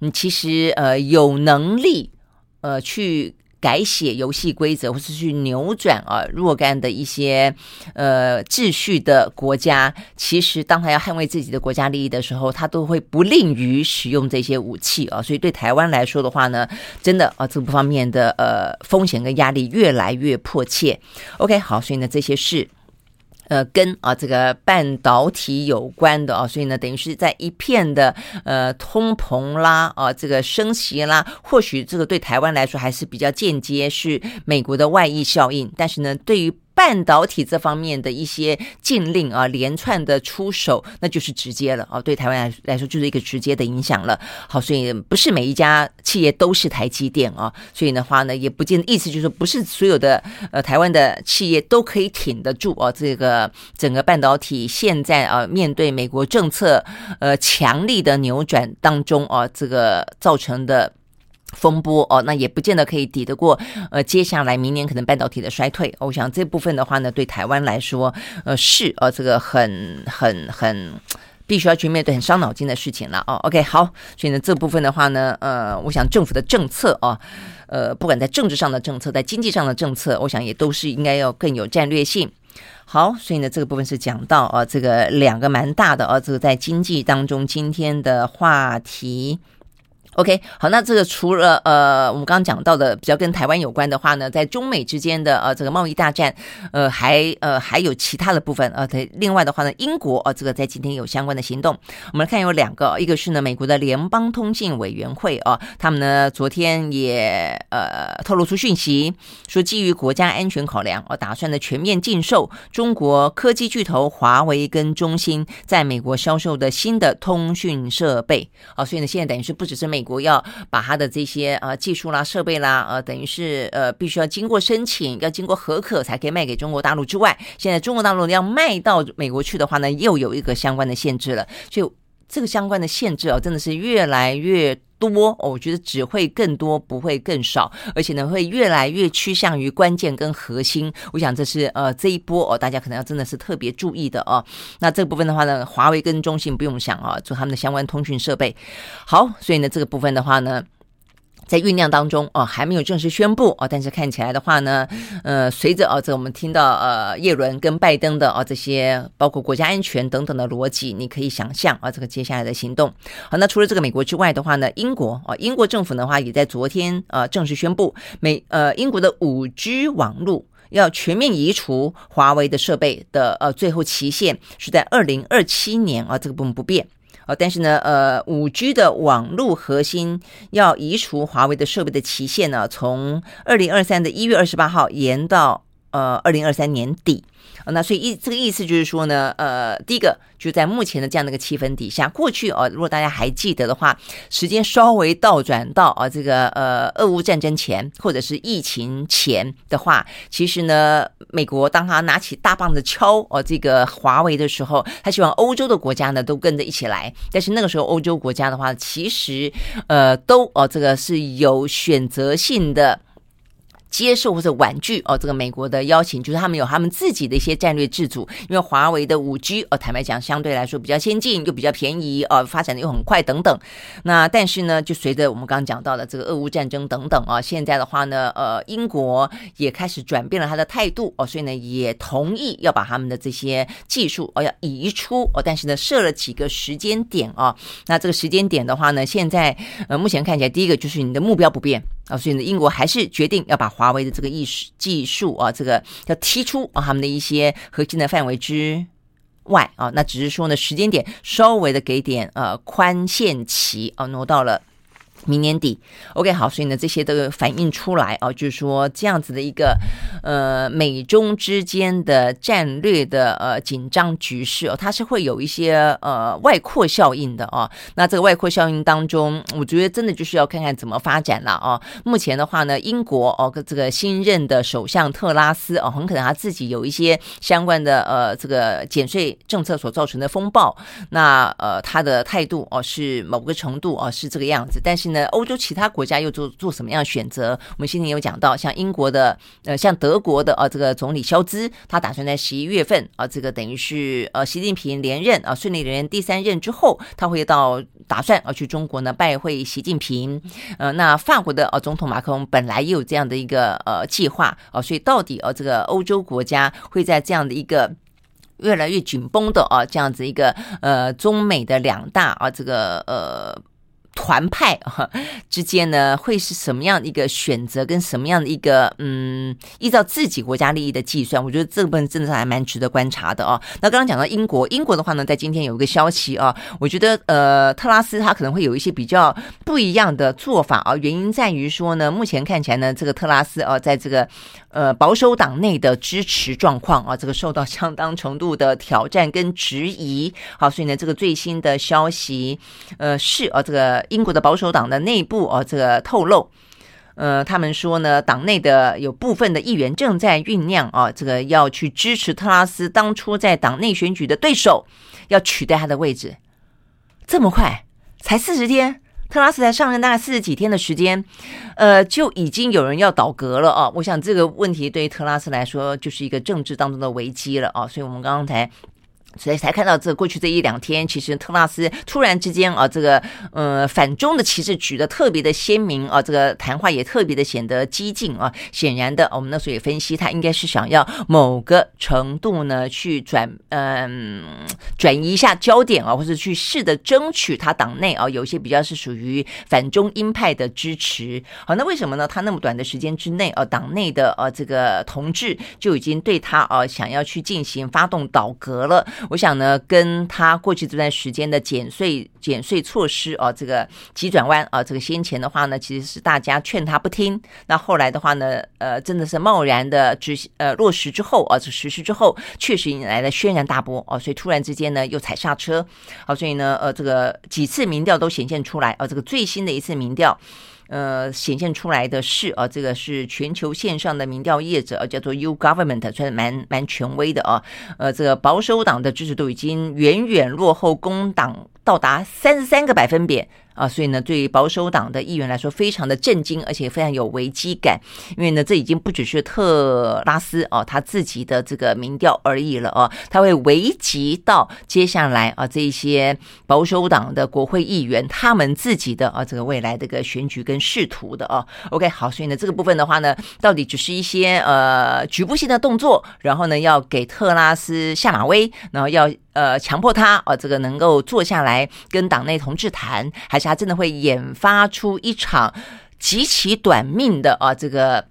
你其实呃有能力呃去改写游戏规则，或是去扭转啊若干的一些呃秩序的国家，其实当他要捍卫自己的国家利益的时候，他都会不吝于使用这些武器啊。所以对台湾来说的话呢，真的啊这方面的呃风险跟压力越来越迫切。OK，好，所以呢这些事。呃，跟啊这个半导体有关的啊，所以呢，等于是在一片的呃通膨啦啊，这个升息啦，或许这个对台湾来说还是比较间接，是美国的外溢效应，但是呢，对于。半导体这方面的一些禁令啊，连串的出手，那就是直接了啊，对台湾来来说就是一个直接的影响了。好，所以不是每一家企业都是台积电啊，所以的话呢，也不见意思就是说不是所有的呃台湾的企业都可以挺得住啊，这个整个半导体现在啊面对美国政策呃强力的扭转当中啊，这个造成的。风波哦，那也不见得可以抵得过呃，接下来明年可能半导体的衰退。我想这部分的话呢，对台湾来说，呃，是呃，这个很很很必须要去面对很伤脑筋的事情了哦。OK，好，所以呢，这部分的话呢，呃，我想政府的政策哦，呃，不管在政治上的政策，在经济上的政策，我想也都是应该要更有战略性。好，所以呢，这个部分是讲到啊，这个两个蛮大的啊，这个在经济当中今天的话题。OK，好，那这个除了呃，我们刚刚讲到的比较跟台湾有关的话呢，在中美之间的呃这个贸易大战，呃还呃还有其他的部分呃，对，另外的话呢，英国呃这个在今天有相关的行动，我们来看有两个，一个是呢美国的联邦通信委员会啊、他们呢昨天也呃透露出讯息，说基于国家安全考量，呃打算呢全面禁售中国科技巨头华为跟中兴在美国销售的新的通讯设备啊、所以呢现在等于是不只是美。国国要把他的这些呃技术啦、设备啦，呃，等于是呃必须要经过申请，要经过核可才可以卖给中国大陆之外，现在中国大陆要卖到美国去的话呢，又有一个相关的限制了。就这个相关的限制哦，真的是越来越多，我觉得只会更多，不会更少，而且呢，会越来越趋向于关键跟核心。我想这是呃这一波哦，大家可能要真的是特别注意的哦。那这个部分的话呢，华为跟中兴不用想啊，做他们的相关通讯设备。好，所以呢，这个部分的话呢。在酝酿当中哦，还没有正式宣布哦，但是看起来的话呢，呃，随着哦，这我们听到呃，叶伦跟拜登的哦这些包括国家安全等等的逻辑，你可以想象啊，这个接下来的行动。好，那除了这个美国之外的话呢，英国啊，英国政府的话也在昨天呃正式宣布，美呃英国的五 G 网络要全面移除华为的设备的呃最后期限是在二零二七年啊，这个部分不变。但是呢，呃，五 G 的网络核心要移除华为的设备的期限呢，从二零二三的一月二十八号延到呃二零二三年底。那所以意这个意思就是说呢，呃，第一个就在目前的这样的一个气氛底下，过去哦，如果大家还记得的话，时间稍微倒转到啊这个呃俄乌战争前或者是疫情前的话，其实呢，美国当他拿起大棒子敲哦这个华为的时候，他希望欧洲的国家呢都跟着一起来，但是那个时候欧洲国家的话，其实呃都哦这个是有选择性的。接受或者婉拒哦，这个美国的邀请，就是他们有他们自己的一些战略自主，因为华为的五 G 哦，坦白讲相对来说比较先进，又比较便宜哦，发展的又很快等等。那但是呢，就随着我们刚刚讲到的这个俄乌战争等等啊，现在的话呢，呃，英国也开始转变了他的态度哦，所以呢，也同意要把他们的这些技术哦要移出哦，但是呢，设了几个时间点啊。那这个时间点的话呢，现在呃目前看起来，第一个就是你的目标不变。啊，所以呢，英国还是决定要把华为的这个技术技术啊，这个要踢出啊他们的一些核心的范围之外啊，那只是说呢，时间点稍微的给点呃宽限期啊，挪到了。明年底，OK，好，所以呢，这些都反映出来啊，就是说这样子的一个呃美中之间的战略的呃紧张局势哦，它是会有一些呃外扩效应的啊。那这个外扩效应当中，我觉得真的就是要看看怎么发展了啊。目前的话呢，英国哦，这个新任的首相特拉斯哦，很可能他自己有一些相关的呃这个减税政策所造成的风暴，那呃他的态度哦是某个程度哦是这个样子，但是。那欧洲其他国家又做做什么样的选择？我们先前有讲到，像英国的，呃，像德国的啊，这个总理肖兹，他打算在十一月份啊，这个等于是呃，习近平连任啊，顺利连任第三任之后，他会到打算啊去中国呢拜会习近平。呃，那法国的呃总统马克龙本来也有这样的一个呃计划啊，所以到底呃这个欧洲国家会在这样的一个越来越紧绷的啊这样子一个呃中美的两大啊这个呃。团派 (laughs) 哈之间呢，会是什么样的一个选择，跟什么样的一个嗯，依照自己国家利益的计算，我觉得这部分真的还蛮值得观察的哦。那刚刚讲到英国，英国的话呢，在今天有一个消息啊，我觉得呃，特拉斯他可能会有一些比较不一样的做法啊，原因在于说呢，目前看起来呢，这个特拉斯啊，在这个呃保守党内的支持状况啊，这个受到相当程度的挑战跟质疑。好，所以呢，这个最新的消息呃是啊，这个。英国的保守党的内部哦，这个透露，呃，他们说呢，党内的有部分的议员正在酝酿啊，这个要去支持特拉斯当初在党内选举的对手，要取代他的位置。这么快，才四十天，特拉斯才上任大概四十几天的时间，呃，就已经有人要倒戈了啊！我想这个问题对于特拉斯来说就是一个政治当中的危机了啊！所以我们刚刚才。所以才看到这过去这一两天，其实特拉斯突然之间啊，这个呃反中的旗帜举得特别的鲜明啊，这个谈话也特别的显得激进啊。显然的，我们那时候也分析，他应该是想要某个程度呢去转嗯、转移一下焦点啊，或者去试着争取他党内啊有一些比较是属于反中鹰派的支持。好，那为什么呢？他那么短的时间之内啊，党内的呃这个同志就已经对他啊想要去进行发动倒戈了。我想呢，跟他过去这段时间的减税减税措施啊，这个急转弯啊，这个先前的话呢，其实是大家劝他不听，那后来的话呢，呃，真的是贸然的执行呃落实之后啊，这实施之后，确实引来了轩然大波啊，所以突然之间呢又踩刹车，好，所以呢，呃，这个几次民调都显现出来啊，这个最新的一次民调。呃，显现出来的是啊，这个是全球线上的民调业者，叫做 U Government，算蛮蛮权威的啊。呃，这个保守党的支持度已经远远落后工党，到达三十三个百分点。啊，所以呢，对于保守党的议员来说，非常的震惊，而且非常有危机感，因为呢，这已经不只是特拉斯哦，他自己的这个民调而已了哦，他会危及到接下来啊这一些保守党的国会议员他们自己的啊这个未来这个选举跟仕途的哦。OK，好，所以呢，这个部分的话呢，到底只是一些呃局部性的动作，然后呢，要给特拉斯下马威，然后要。呃，强迫他啊，这个能够坐下来跟党内同志谈，还是他真的会引发出一场极其短命的啊，这个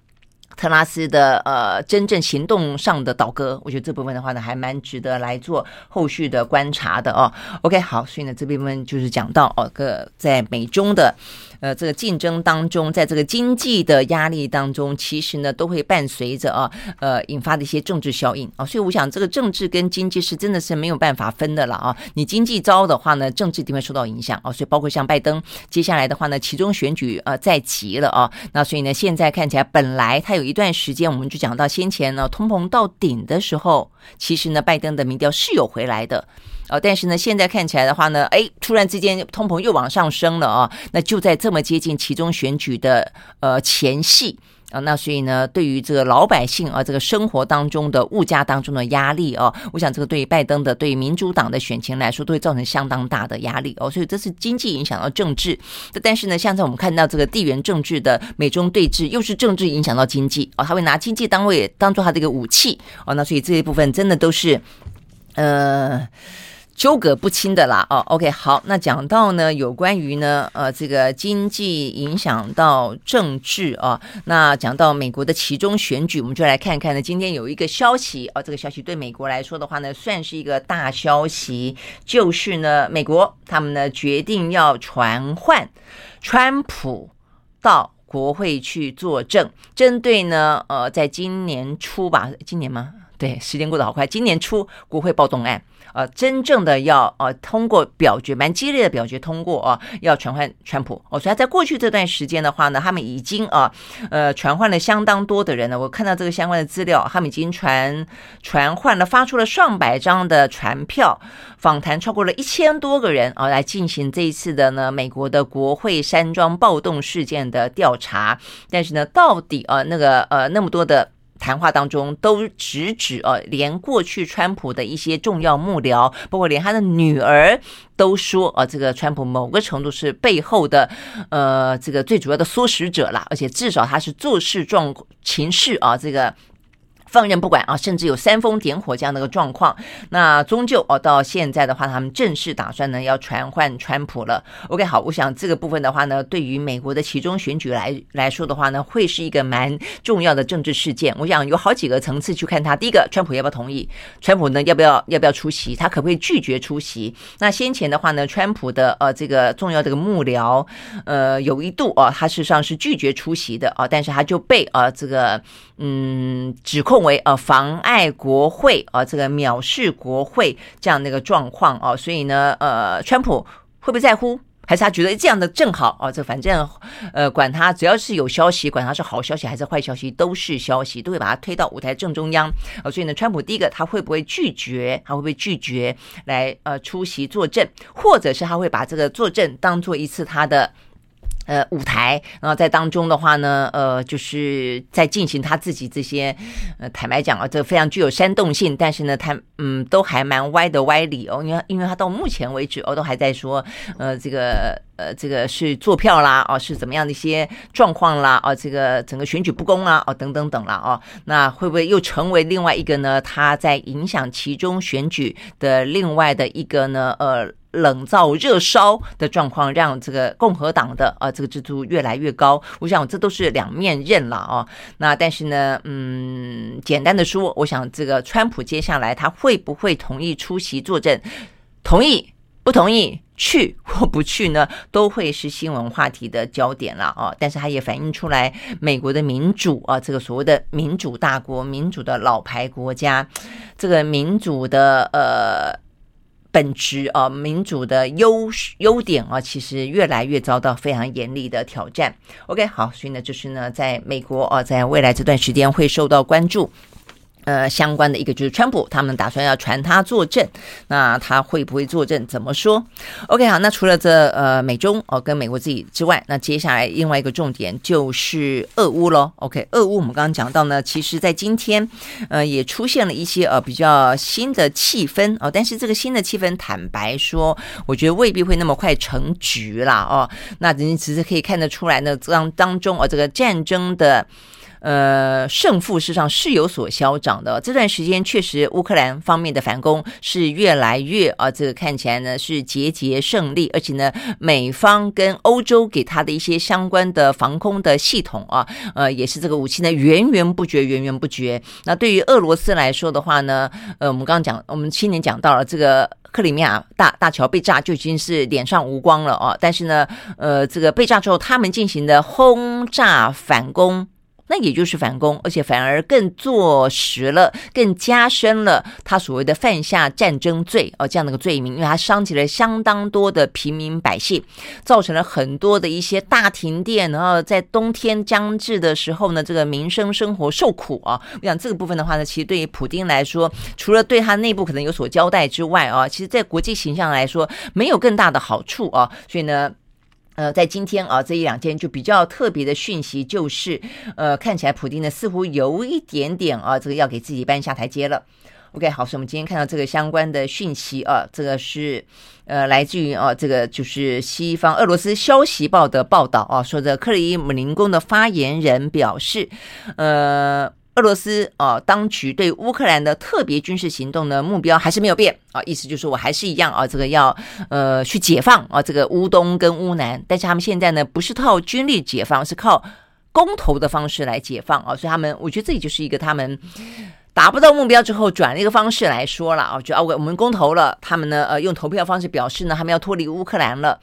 特拉斯的呃真正行动上的倒戈，我觉得这部分的话呢，还蛮值得来做后续的观察的哦。OK，好，所以呢这部分就是讲到哦个在美中的呃这个竞争当中，在这个经济的压力当中，其实呢都会伴随着啊呃引发的一些政治效应啊、所以我想这个政治跟经济是真的是没有办法分的了啊。你经济糟的话呢，政治一定会受到影响啊、所以包括像拜登接下来的话呢，其中选举呃在即了啊。那所以呢现在看起来本来他有一段时间，我们就讲到先前呢，通膨到顶的时候，其实呢，拜登的民调是有回来的，哦，但是呢，现在看起来的话呢，哎，突然之间通膨又往上升了啊，那就在这么接近其中选举的呃前夕。啊，那所以呢，对于这个老百姓啊，这个生活当中的物价当中的压力哦，我想这个对于拜登的、对民主党的选情来说，都会造成相当大的压力哦。所以这是经济影响到政治，但是呢，现在我们看到这个地缘政治的美中对峙，又是政治影响到经济哦，他会拿经济单位当做他这个武器哦。那所以这一部分真的都是，呃。纠葛不清的啦，哦，OK，好，那讲到呢，有关于呢，呃，这个经济影响到政治啊，那讲到美国的其中选举，我们就来看看呢，今天有一个消息啊，这个消息对美国来说的话呢，算是一个大消息，就是呢，美国他们呢决定要传唤川普到国会去作证，针对呢，呃，在今年初吧，今年吗？对，时间过得好快，今年初国会暴动案。呃，真正的要呃通过表决，蛮激烈的表决通过啊，要传唤川普。哦，所以在过去这段时间的话呢，他们已经啊呃传唤了相当多的人呢。我看到这个相关的资料，他们已经传传唤了，发出了上百张的传票，访谈超过了一千多个人啊，来进行这一次的呢美国的国会山庄暴动事件的调查。但是呢，到底啊那个呃那么多的。谈话当中都直指呃，连过去川普的一些重要幕僚，包括连他的女儿都说啊，这个川普某个程度是背后的呃，这个最主要的唆使者啦，而且至少他是做事状情势啊，这个。放任不管啊，甚至有煽风点火这样的一个状况。那终究哦，到现在的话，他们正式打算呢要传唤川普了。OK，好，我想这个部分的话呢，对于美国的其中选举来来说的话呢，会是一个蛮重要的政治事件。我想有好几个层次去看它。第一个，川普要不要同意？川普呢要不要要不要出席？他可不可以拒绝出席？那先前的话呢，川普的呃这个重要这个幕僚呃有一度啊、哦，他事实上是拒绝出席的啊、哦，但是他就被啊、这个嗯指控。为呃妨碍国会啊、呃，这个藐视国会这样的一个状况啊，所以呢，呃，川普会不会在乎？还是他觉得这样的正好啊？这反正呃，管他只要是有消息，管他是好消息还是坏消息，都是消息，都会把他推到舞台正中央啊。所以呢，川普第一个他会不会拒绝？他会不会拒绝来呃出席作证？或者是他会把这个作证当做一次他的？呃，舞台，然后在当中的话呢，呃，就是在进行他自己这些，呃，坦白讲啊，这非常具有煽动性，但是呢，他嗯，都还蛮歪的歪理哦，因为因为他到目前为止哦，都还在说，呃，这个呃，这个是坐票啦，哦，是怎么样的一些状况啦，哦，这个整个选举不公啦，哦，等等等啦，哦，那会不会又成为另外一个呢？他在影响其中选举的另外的一个呢？呃。冷灶热烧的状况，让这个共和党的啊这个支持度越来越高。我想这都是两面刃了啊。那但是呢，嗯，简单的说，我想这个川普接下来他会不会同意出席作证？同意不同意？去或不去呢，(laughs) 都会是新闻话题的焦点了啊。但是它也反映出来，美国的民主啊，这个所谓的民主大国、民主的老牌国家，这个民主的呃。本质啊，民主的优优点啊，其实越来越遭到非常严厉的挑战。OK，好，所以呢，就是呢，在美国啊，在未来这段时间会受到关注。呃，相关的一个就是川普，他们打算要传他作证，那他会不会作证？怎么说？OK，好，那除了这呃美中哦跟美国自己之外，那接下来另外一个重点就是俄乌喽。OK，俄乌我们刚刚讲到呢，其实在今天呃也出现了一些呃比较新的气氛哦，但是这个新的气氛，坦白说，我觉得未必会那么快成局啦哦。那您其实可以看得出来呢，当当中哦这个战争的。呃，胜负事实上是有所消长的。这段时间确实，乌克兰方面的反攻是越来越啊，这个看起来呢是节节胜利，而且呢，美方跟欧洲给他的一些相关的防空的系统啊，呃，也是这个武器呢源源不绝，源源不绝。那对于俄罗斯来说的话呢，呃，我们刚刚讲，我们青年讲到了这个克里米亚大大桥被炸，就已经是脸上无光了啊。但是呢，呃，这个被炸之后，他们进行的轰炸反攻。那也就是反攻，而且反而更坐实了，更加深了他所谓的犯下战争罪哦，这样的一个罪名，因为他伤及了相当多的平民百姓，造成了很多的一些大停电，然后在冬天将至的时候呢，这个民生生活受苦啊。我想这个部分的话呢，其实对于普丁来说，除了对他内部可能有所交代之外啊，其实在国际形象来说没有更大的好处啊，所以呢。呃，在今天啊，这一两天就比较特别的讯息，就是呃，看起来普丁呢似乎有一点点啊，这个要给自己搬下台阶了。OK，好，所以我们今天看到这个相关的讯息啊，这个是呃来自于啊，这个就是西方俄罗斯消息报的报道啊，说的克里姆林宫的发言人表示，呃。俄罗斯啊，当局对乌克兰的特别军事行动的目标还是没有变。啊，意思就是我还是一样啊，这个要呃去解放啊，这个乌东跟乌南，但是他们现在呢不是靠军力解放，是靠公投的方式来解放啊，所以他们我觉得这里就是一个他们达不到目标之后转了一个方式来说了啊，就啊我们公投了，他们呢呃用投票方式表示呢他们要脱离乌克兰了，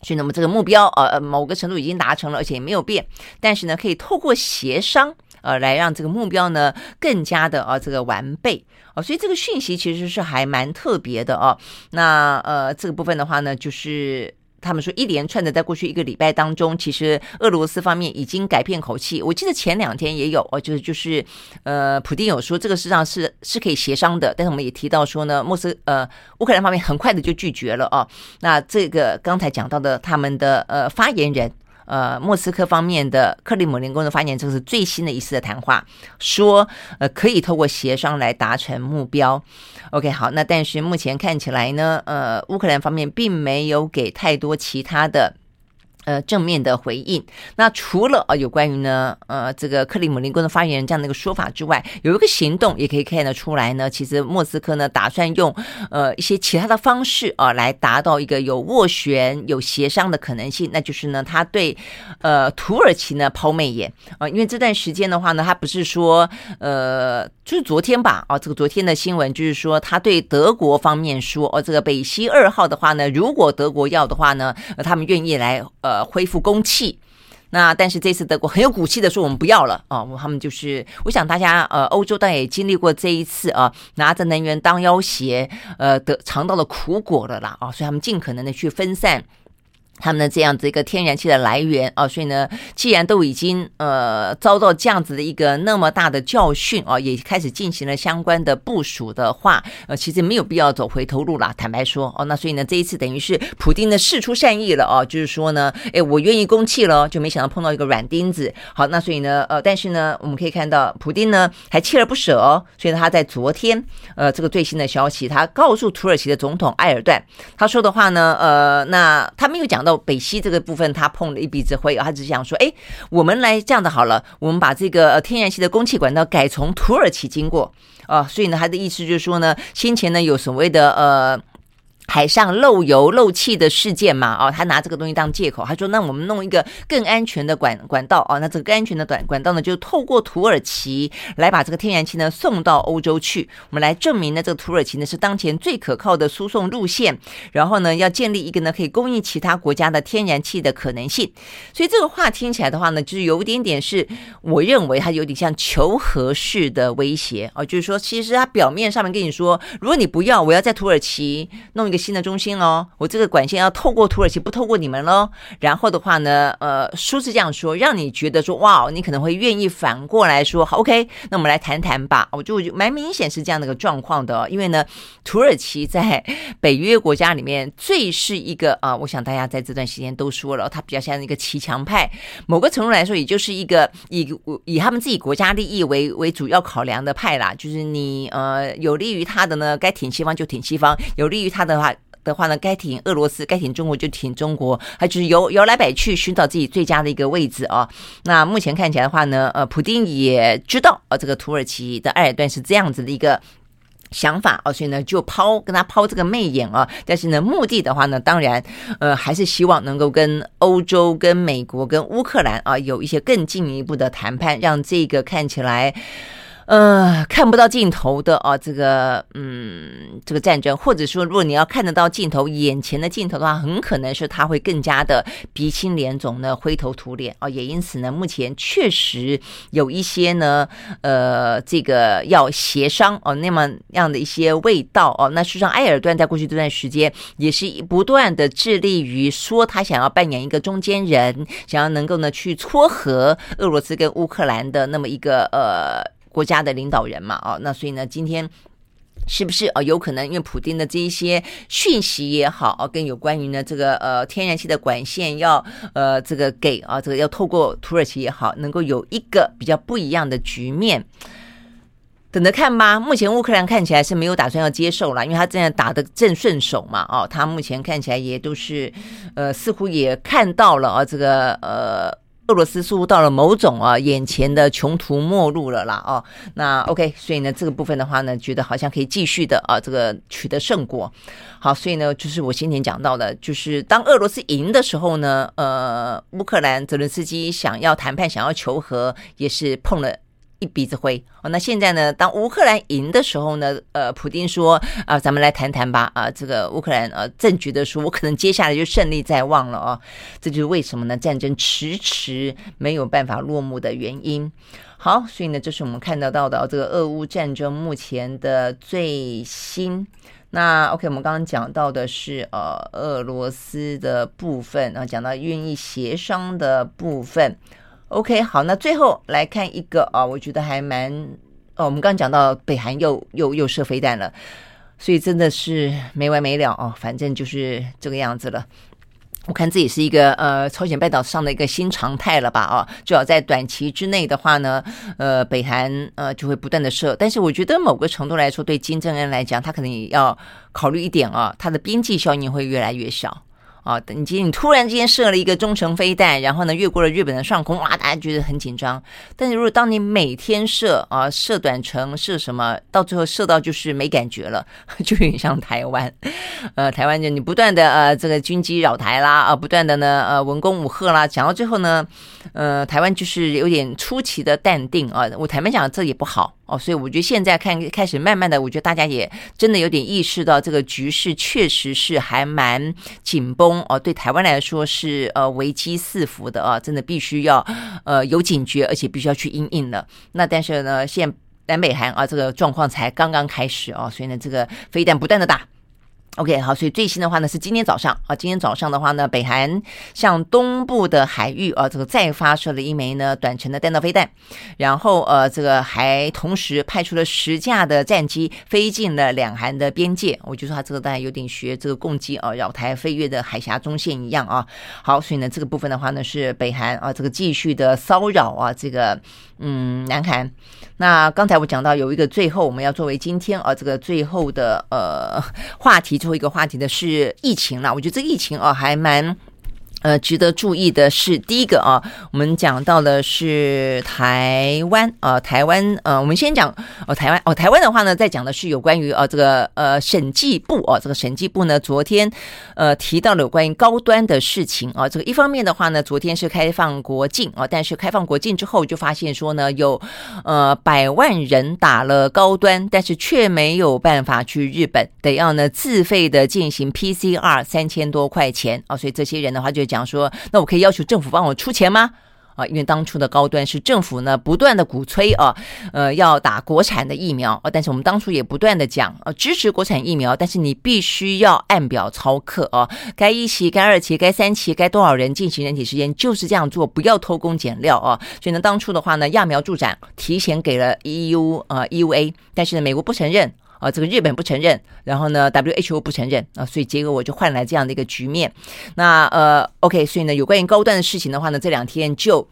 所以那么这个目标呃某个程度已经达成了，而且也没有变，但是呢可以透过协商。呃，来让这个目标呢更加的啊这个完备啊，所以这个讯息其实是还蛮特别的啊。那呃这个部分的话呢，就是他们说一连串的在过去一个礼拜当中，其实俄罗斯方面已经改变口气。我记得前两天也有哦，就是就是呃，普丁有说这个实上是是可以协商的，但是我们也提到说呢，莫斯呃乌克兰方面很快的就拒绝了啊。那这个刚才讲到的他们的呃发言人。呃，莫斯科方面的克里姆林宫的发言，这是最新的一次的谈话，说呃可以透过协商来达成目标。OK，好，那但是目前看起来呢，呃，乌克兰方面并没有给太多其他的。呃，正面的回应。那除了啊，有关于呢，呃，这个克里姆林宫的发言人这样的一个说法之外，有一个行动也可以看得出来呢。其实莫斯科呢，打算用呃一些其他的方式啊，来达到一个有斡旋、有协商的可能性。那就是呢，他对呃土耳其呢抛媚眼啊，因为这段时间的话呢，他不是说呃，就是昨天吧啊，这个昨天的新闻就是说，他对德国方面说，哦，这个北溪二号的话呢，如果德国要的话呢，他们愿意来呃。恢复供气，那但是这次德国很有骨气的说，我们不要了啊！他们就是，我想大家呃，欧洲当然也经历过这一次啊，拿着能源当要挟，呃，得尝到了苦果了啦啊，所以他们尽可能的去分散。他们的这样子一个天然气的来源啊，所以呢，既然都已经呃遭到这样子的一个那么大的教训啊，也开始进行了相关的部署的话，呃，其实没有必要走回头路了。坦白说哦，那所以呢，这一次等于是普丁的事出善意了哦，就是说呢，哎，我愿意供气了，就没想到碰到一个软钉子。好，那所以呢，呃，但是呢，我们可以看到普丁呢还锲而不舍哦，所以他在昨天呃这个最新的消息，他告诉土耳其的总统埃尔段，他说的话呢，呃，那他没有讲到。北溪这个部分，他碰了一鼻子灰，他只想说：“哎，我们来这样的好了，我们把这个天然气的供气管道改从土耳其经过啊。”所以呢，他的意思就是说呢，先前呢有所谓的呃。海上漏油漏气的事件嘛，哦，他拿这个东西当借口，他说：“那我们弄一个更安全的管管道哦，那这个更安全的管管道呢，就透过土耳其来把这个天然气呢送到欧洲去。我们来证明呢，这个土耳其呢是当前最可靠的输送路线，然后呢，要建立一个呢可以供应其他国家的天然气的可能性。所以这个话听起来的话呢，就是有一点点是，我认为它有点像求和式的威胁哦，就是说，其实它表面上面跟你说，如果你不要，我要在土耳其弄一个。新的中心哦，我这个管线要透过土耳其，不透过你们喽。然后的话呢，呃，说是这样说，让你觉得说，哇，你可能会愿意反过来说，好，OK，那我们来谈谈吧。我就蛮明显是这样的一个状况的，因为呢，土耳其在北约国家里面最是一个啊、我想大家在这段时间都说了，他比较像一个骑墙派，某个程度来说，也就是一个以以他们自己国家利益为为主要考量的派啦。就是你呃有利于他的呢，该挺西方就挺西方；有利于他的话。的话呢，该挺俄罗斯，该挺中国就挺中国，他就是摇摇来摆去寻找自己最佳的一个位置啊。那目前看起来的话呢，呃，普丁也知道啊，这个土耳其的埃尔段是这样子的一个。想法哦，所以呢，就抛跟他抛这个媚眼啊，但是呢，目的的话呢，当然，呃，还是希望能够跟欧洲、跟美国、跟乌克兰啊，有一些更进一步的谈判，让这个看起来。呃，看不到尽头的啊，这个嗯，这个战争，或者说，如果你要看得到尽头，眼前的尽头的话，很可能是他会更加的鼻青脸肿呢，灰头土脸啊。也因此呢，目前确实有一些呢，呃，这个要协商哦，那么样的一些味道哦。那事实上，埃尔段在过去这段时间也是不断的致力于说，他想要扮演一个中间人，想要能够呢去撮合俄罗斯跟乌克兰的那么一个呃。国家的领导人嘛，哦，那所以呢，今天是不是呃有可能因为普丁的这一些讯息也好啊，跟有关于呢这个呃天然气的管线要呃这个给啊这个要透过土耳其也好，能够有一个比较不一样的局面，等着看吧。目前乌克兰看起来是没有打算要接受了，因为他现在打的正顺手嘛，哦，他目前看起来也都是呃似乎也看到了啊这个呃。俄罗斯似乎到了某种啊眼前的穷途末路了啦哦，那 OK，所以呢这个部分的话呢，觉得好像可以继续的啊这个取得胜果。好，所以呢就是我先前讲到的，就是当俄罗斯赢的时候呢，呃，乌克兰泽伦斯基想要谈判、想要求和，也是碰了。一鼻子灰哦，那现在呢？当乌克兰赢的时候呢？呃，普丁说啊，咱们来谈谈吧啊，这个乌克兰呃正觉得说，我可能接下来就胜利在望了哦，这就是为什么呢？战争迟迟没有办法落幕的原因。好，所以呢，这是我们看得到的这个俄乌战争目前的最新。那 OK，我们刚刚讲到的是呃俄罗斯的部分啊，讲到愿意协商的部分。OK，好，那最后来看一个啊，我觉得还蛮哦。我们刚刚讲到北韩又又又射飞弹了，所以真的是没完没了哦。反正就是这个样子了。我看这也是一个呃朝鲜半岛上的一个新常态了吧？啊，至少在短期之内的话呢，呃，北韩呃就会不断的射。但是我觉得某个程度来说，对金正恩来讲，他可能也要考虑一点啊，他的边际效应会越来越小。啊，等今天你突然之间射了一个中程飞弹，然后呢越过了日本的上空，哇，大家觉得很紧张。但是如果当你每天射啊，射短程，射什么，到最后射到就是没感觉了，(laughs) 就有点像台湾。呃，台湾就你不断的呃这个军机扰台啦，啊，不断的呢呃文攻武吓啦，讲到最后呢，呃，台湾就是有点出奇的淡定啊。我台湾讲这也不好。哦，所以我觉得现在看开始慢慢的，我觉得大家也真的有点意识到这个局势确实是还蛮紧绷哦，对台湾来说是呃危机四伏的啊，真的必须要呃有警觉，而且必须要去应应的。那但是呢，现南北韩啊这个状况才刚刚开始哦，所以呢这个飞弹不断的打。OK，好，所以最新的话呢是今天早上啊，今天早上的话呢，北韩向东部的海域啊，这个再发射了一枚呢短程的弹道飞弹，然后呃，这个还同时派出了十架的战机飞进了两韩的边界。我就说他这个大概有点学这个共机啊绕台飞越的海峡中线一样啊。好，所以呢这个部分的话呢是北韩啊这个继续的骚扰啊这个嗯南韩。那刚才我讲到有一个最后我们要作为今天啊这个最后的呃话题。最后一个话题的是疫情了，我觉得这疫情哦还蛮。呃，值得注意的是，第一个啊，我们讲到的是台湾啊，台湾呃，我们先讲哦，台湾哦，台湾的话呢，在讲的是有关于呃这个呃审计部哦，这个审计部呢，昨天呃提到了有关于高端的事情啊，这个一方面的话呢，昨天是开放国境啊，但是开放国境之后就发现说呢，有呃百万人打了高端，但是却没有办法去日本，得要呢自费的进行 PCR 三千多块钱啊，所以这些人的话就。讲说，那我可以要求政府帮我出钱吗？啊，因为当初的高端是政府呢不断的鼓吹啊，呃，要打国产的疫苗啊，但是我们当初也不断的讲啊，支持国产疫苗，但是你必须要按表操课啊，该一期、该二期、该三期、该多少人进行人体实验，就是这样做，不要偷工减料啊。所以呢，当初的话呢，揠苗助长，提前给了 EU 呃 EUA，但是呢，美国不承认。啊，这个日本不承认，然后呢，WHO 不承认啊，所以结果我就换来这样的一个局面。那呃，OK，所以呢，有关于高端的事情的话呢，这两天就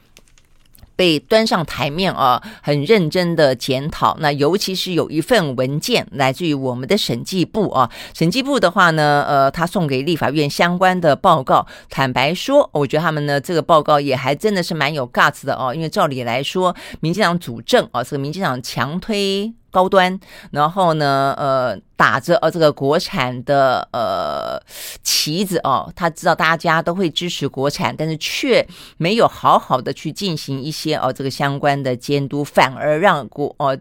被端上台面啊，很认真的检讨。那尤其是有一份文件来自于我们的审计部啊，审计部的话呢，呃，他送给立法院相关的报告。坦白说，我觉得他们呢这个报告也还真的是蛮有 guts 的哦。因为照理来说，民进党主政啊，这个民进党强推高端，然后呢，呃，打着呃这个国产的呃旗子哦，他知道大家都会支持国产，但是却没有好好的去进行一些哦这个相关的监督，反而让国哦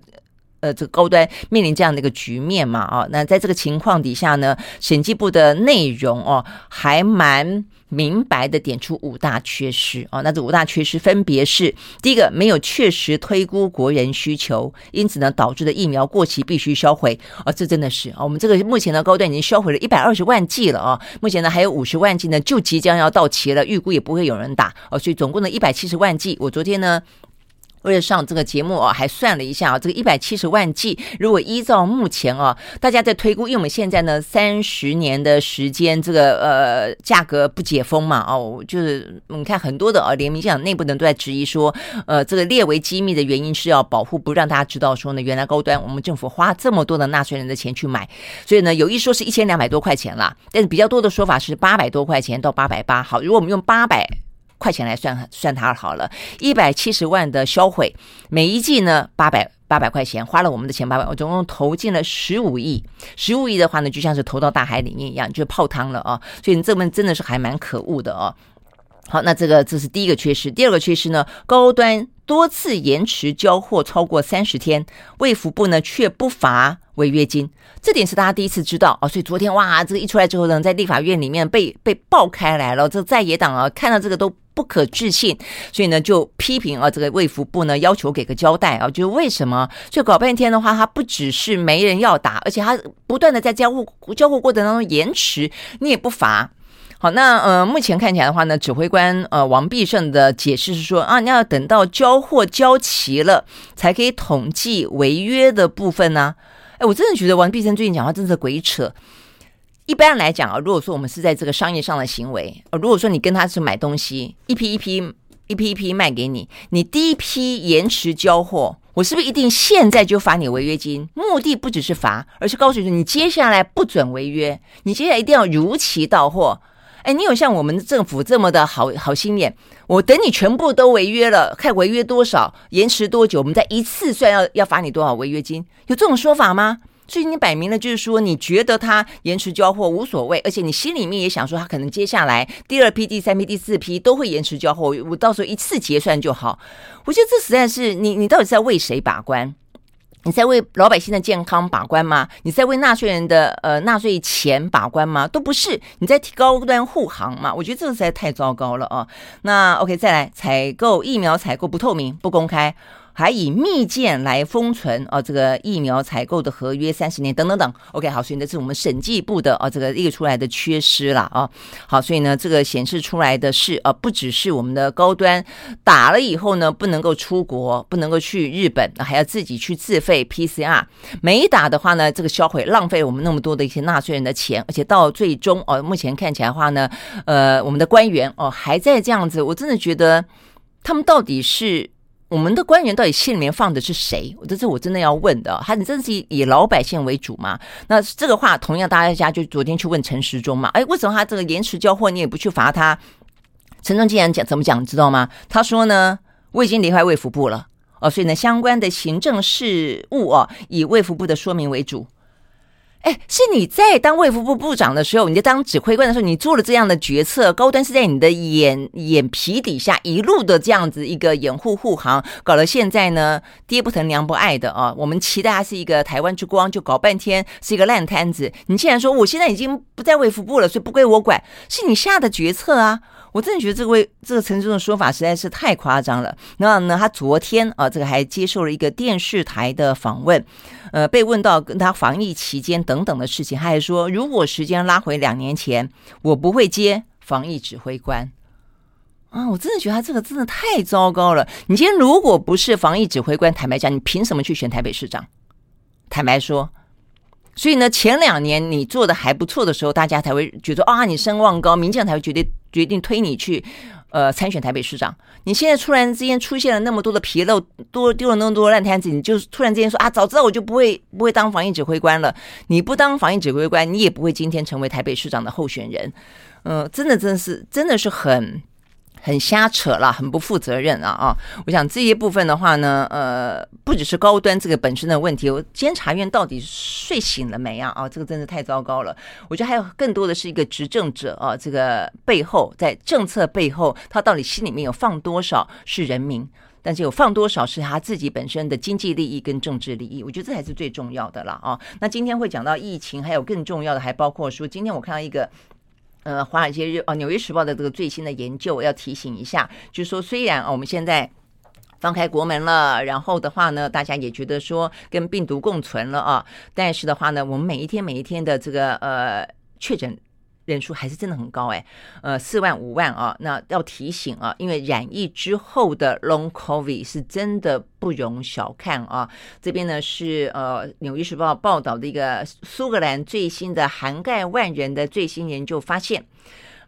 呃这个高端面临这样的一个局面嘛啊、哦，那在这个情况底下呢，审计部的内容哦还蛮。明白的点出五大缺失啊、那这五大缺失分别是：第一个，没有确实推估国人需求，因此呢，导致的疫苗过期必须销毁啊、这真的是啊、我们这个目前的高端已经销毁了一百二十万剂了啊、目前呢还有五十万剂呢，就即将要到期了，预估也不会有人打啊，所以总共的一百七十万剂，我昨天呢。为了上这个节目啊，还算了一下啊，这个一百七十万剂，如果依照目前啊，大家在推估，因为我们现在呢三十年的时间，这个呃价格不解封嘛，哦，就是你看很多的啊，连民进党内部人都在质疑说，呃，这个列为机密的原因是要保护，不让大家知道说呢，原来高端我们政府花这么多的纳税人的钱去买，所以呢，有一说是一千两百多块钱啦，但是比较多的说法是八百多块钱到八百八，好，如果我们用八百。块钱来算算它好了，一百七十万的销毁，每一季呢八百八百块钱，花了我们的钱八百，我总共投进了十五亿，十五亿的话呢，就像是投到大海里面一样，就泡汤了啊！所以你这么真的是还蛮可恶的哦。好，那这个这是第一个缺失，第二个缺失呢，高端多次延迟交货超过三十天，卫福部呢却不罚违约金，这点是大家第一次知道哦。所以昨天哇，这个一出来之后呢，在立法院里面被被爆开来了，这在野党啊看到这个都。不可置信，所以呢就批评啊，这个卫福部呢要求给个交代啊，就是为什么？就搞半天的话，他不只是没人要打，而且他不断的在交货交货过程当中延迟，你也不罚。好，那呃，目前看起来的话呢，指挥官呃王必胜的解释是说啊，你要等到交货交齐了，才可以统计违约的部分呢。哎，我真的觉得王必胜最近讲话真是鬼扯。一般来讲啊，如果说我们是在这个商业上的行为，呃，如果说你跟他是买东西，一批一批、一批一批卖给你，你第一批延迟交货，我是不是一定现在就罚你违约金？目的不只是罚，而是告诉你，你接下来不准违约，你接下来一定要如期到货。哎，你有像我们政府这么的好好心眼？我等你全部都违约了，看违约多少，延迟多久，我们再一次算要要罚你多少违约金？有这种说法吗？所以你摆明了就是说，你觉得他延迟交货无所谓，而且你心里面也想说，他可能接下来第二批、第三批、第四批都会延迟交货，我到时候一次结算就好。我觉得这实在是你，你到底在为谁把关？你在为老百姓的健康把关吗？你在为纳税人的呃纳税钱把关吗？都不是，你在替高端护航嘛？我觉得这个实在太糟糕了啊！那 OK，再来，采购疫苗采购不透明、不公开。还以密件来封存哦，这个疫苗采购的合约三十年等等等。OK，好，所以呢，这是我们审计部的啊，这个列出来的缺失了啊。好，所以呢，这个显示出来的是啊，不只是我们的高端打了以后呢，不能够出国，不能够去日本，还要自己去自费 PCR。没打的话呢，这个销毁浪费我们那么多的一些纳税人的钱，而且到最终哦，目前看起来的话呢，呃，我们的官员哦还在这样子，我真的觉得他们到底是。我们的官员到底心里面放的是谁？我这是我真的要问的。他真的是以老百姓为主吗？那这个话同样，大家就昨天去问陈时中嘛。哎，为什么他这个延迟交货你也不去罚他？陈中竟然讲怎么讲，你知道吗？他说呢，我已经离开卫福部了哦，所以呢，相关的行政事务哦，以卫福部的说明为主。哎，是你在当卫福部部长的时候，你在当指挥官的时候，你做了这样的决策，高端是在你的眼眼皮底下一路的这样子一个掩护护航，搞了现在呢，爹不疼娘不爱的啊！我们期待他是一个台湾之光，就搞半天是一个烂摊子。你竟然说我现在已经不在卫福部了，所以不归我管，是你下的决策啊！我真的觉得这位这个陈时中的说法实在是太夸张了。那呢，他昨天啊，这个还接受了一个电视台的访问，呃，被问到跟他防疫期间等等的事情，他还说，如果时间拉回两年前，我不会接防疫指挥官。啊，我真的觉得他这个真的太糟糕了。你今天如果不是防疫指挥官，坦白讲，你凭什么去选台北市长？坦白说。所以呢，前两年你做的还不错的时候，大家才会觉得啊，你声望高，民进才会决定决定推你去，呃参选台北市长。你现在突然之间出现了那么多的纰漏，多丢了那么多烂摊子，你就突然之间说啊，早知道我就不会不会当防疫指挥官了。你不当防疫指挥官，你也不会今天成为台北市长的候选人。嗯、真的，真的是，真的是很。很瞎扯了，很不负责任啊啊！我想这些部分的话呢，呃，不只是高端这个本身的问题，我监察院到底睡醒了没啊？啊，这个真的太糟糕了。我觉得还有更多的是一个执政者啊，这个背后在政策背后，他到底心里面有放多少是人民，但是有放多少是他自己本身的经济利益跟政治利益？我觉得这才是最重要的了啊！那今天会讲到疫情，还有更重要的，还包括说，今天我看到一个。呃，华尔街日哦，纽约时报的这个最新的研究，我要提醒一下，就是说，虽然啊，我们现在放开国门了，然后的话呢，大家也觉得说跟病毒共存了啊，但是的话呢，我们每一天每一天的这个呃确诊。人数还是真的很高哎，呃，四万五万啊，那要提醒啊，因为染疫之后的 Long COVID 是真的不容小看啊。这边呢是呃《纽约时报》报道的一个苏格兰最新的涵盖万人的最新研究发现，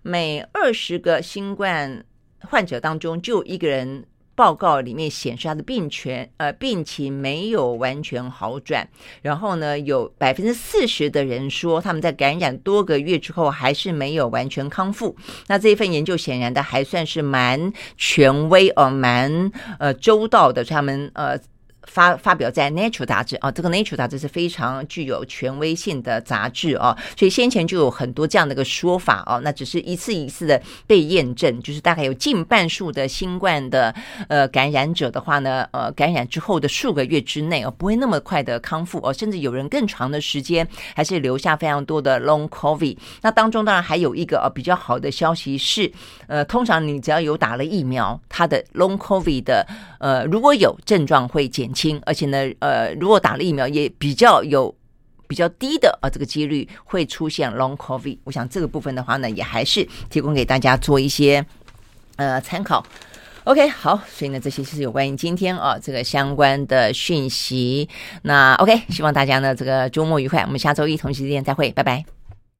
每二十个新冠患者当中就一个人。报告里面显示，他的病权呃病情没有完全好转，然后呢，有百分之四十的人说他们在感染多个月之后还是没有完全康复。那这一份研究显然的还算是蛮权威哦，蛮呃周到的，他们呃。发发表在 Nature 杂志啊，这个 Nature 杂志是非常具有权威性的杂志啊，所以先前就有很多这样的一个说法啊，那只是一次一次的被验证，就是大概有近半数的新冠的呃感染者的话呢，呃感染之后的数个月之内啊，不会那么快的康复哦，甚至有人更长的时间还是留下非常多的 Long COVID。那当中当然还有一个呃比较好的消息是，呃，通常你只要有打了疫苗，它的 Long COVID 的呃如果有症状会减轻轻。而且呢，呃，如果打了疫苗，也比较有比较低的啊，这个几率会出现 Long COVID。我想这个部分的话呢，也还是提供给大家做一些呃参考。OK，好，所以呢，这些是有关于今天啊这个相关的讯息。那 OK，希望大家呢这个周末愉快，我们下周一同一时间再会，拜拜。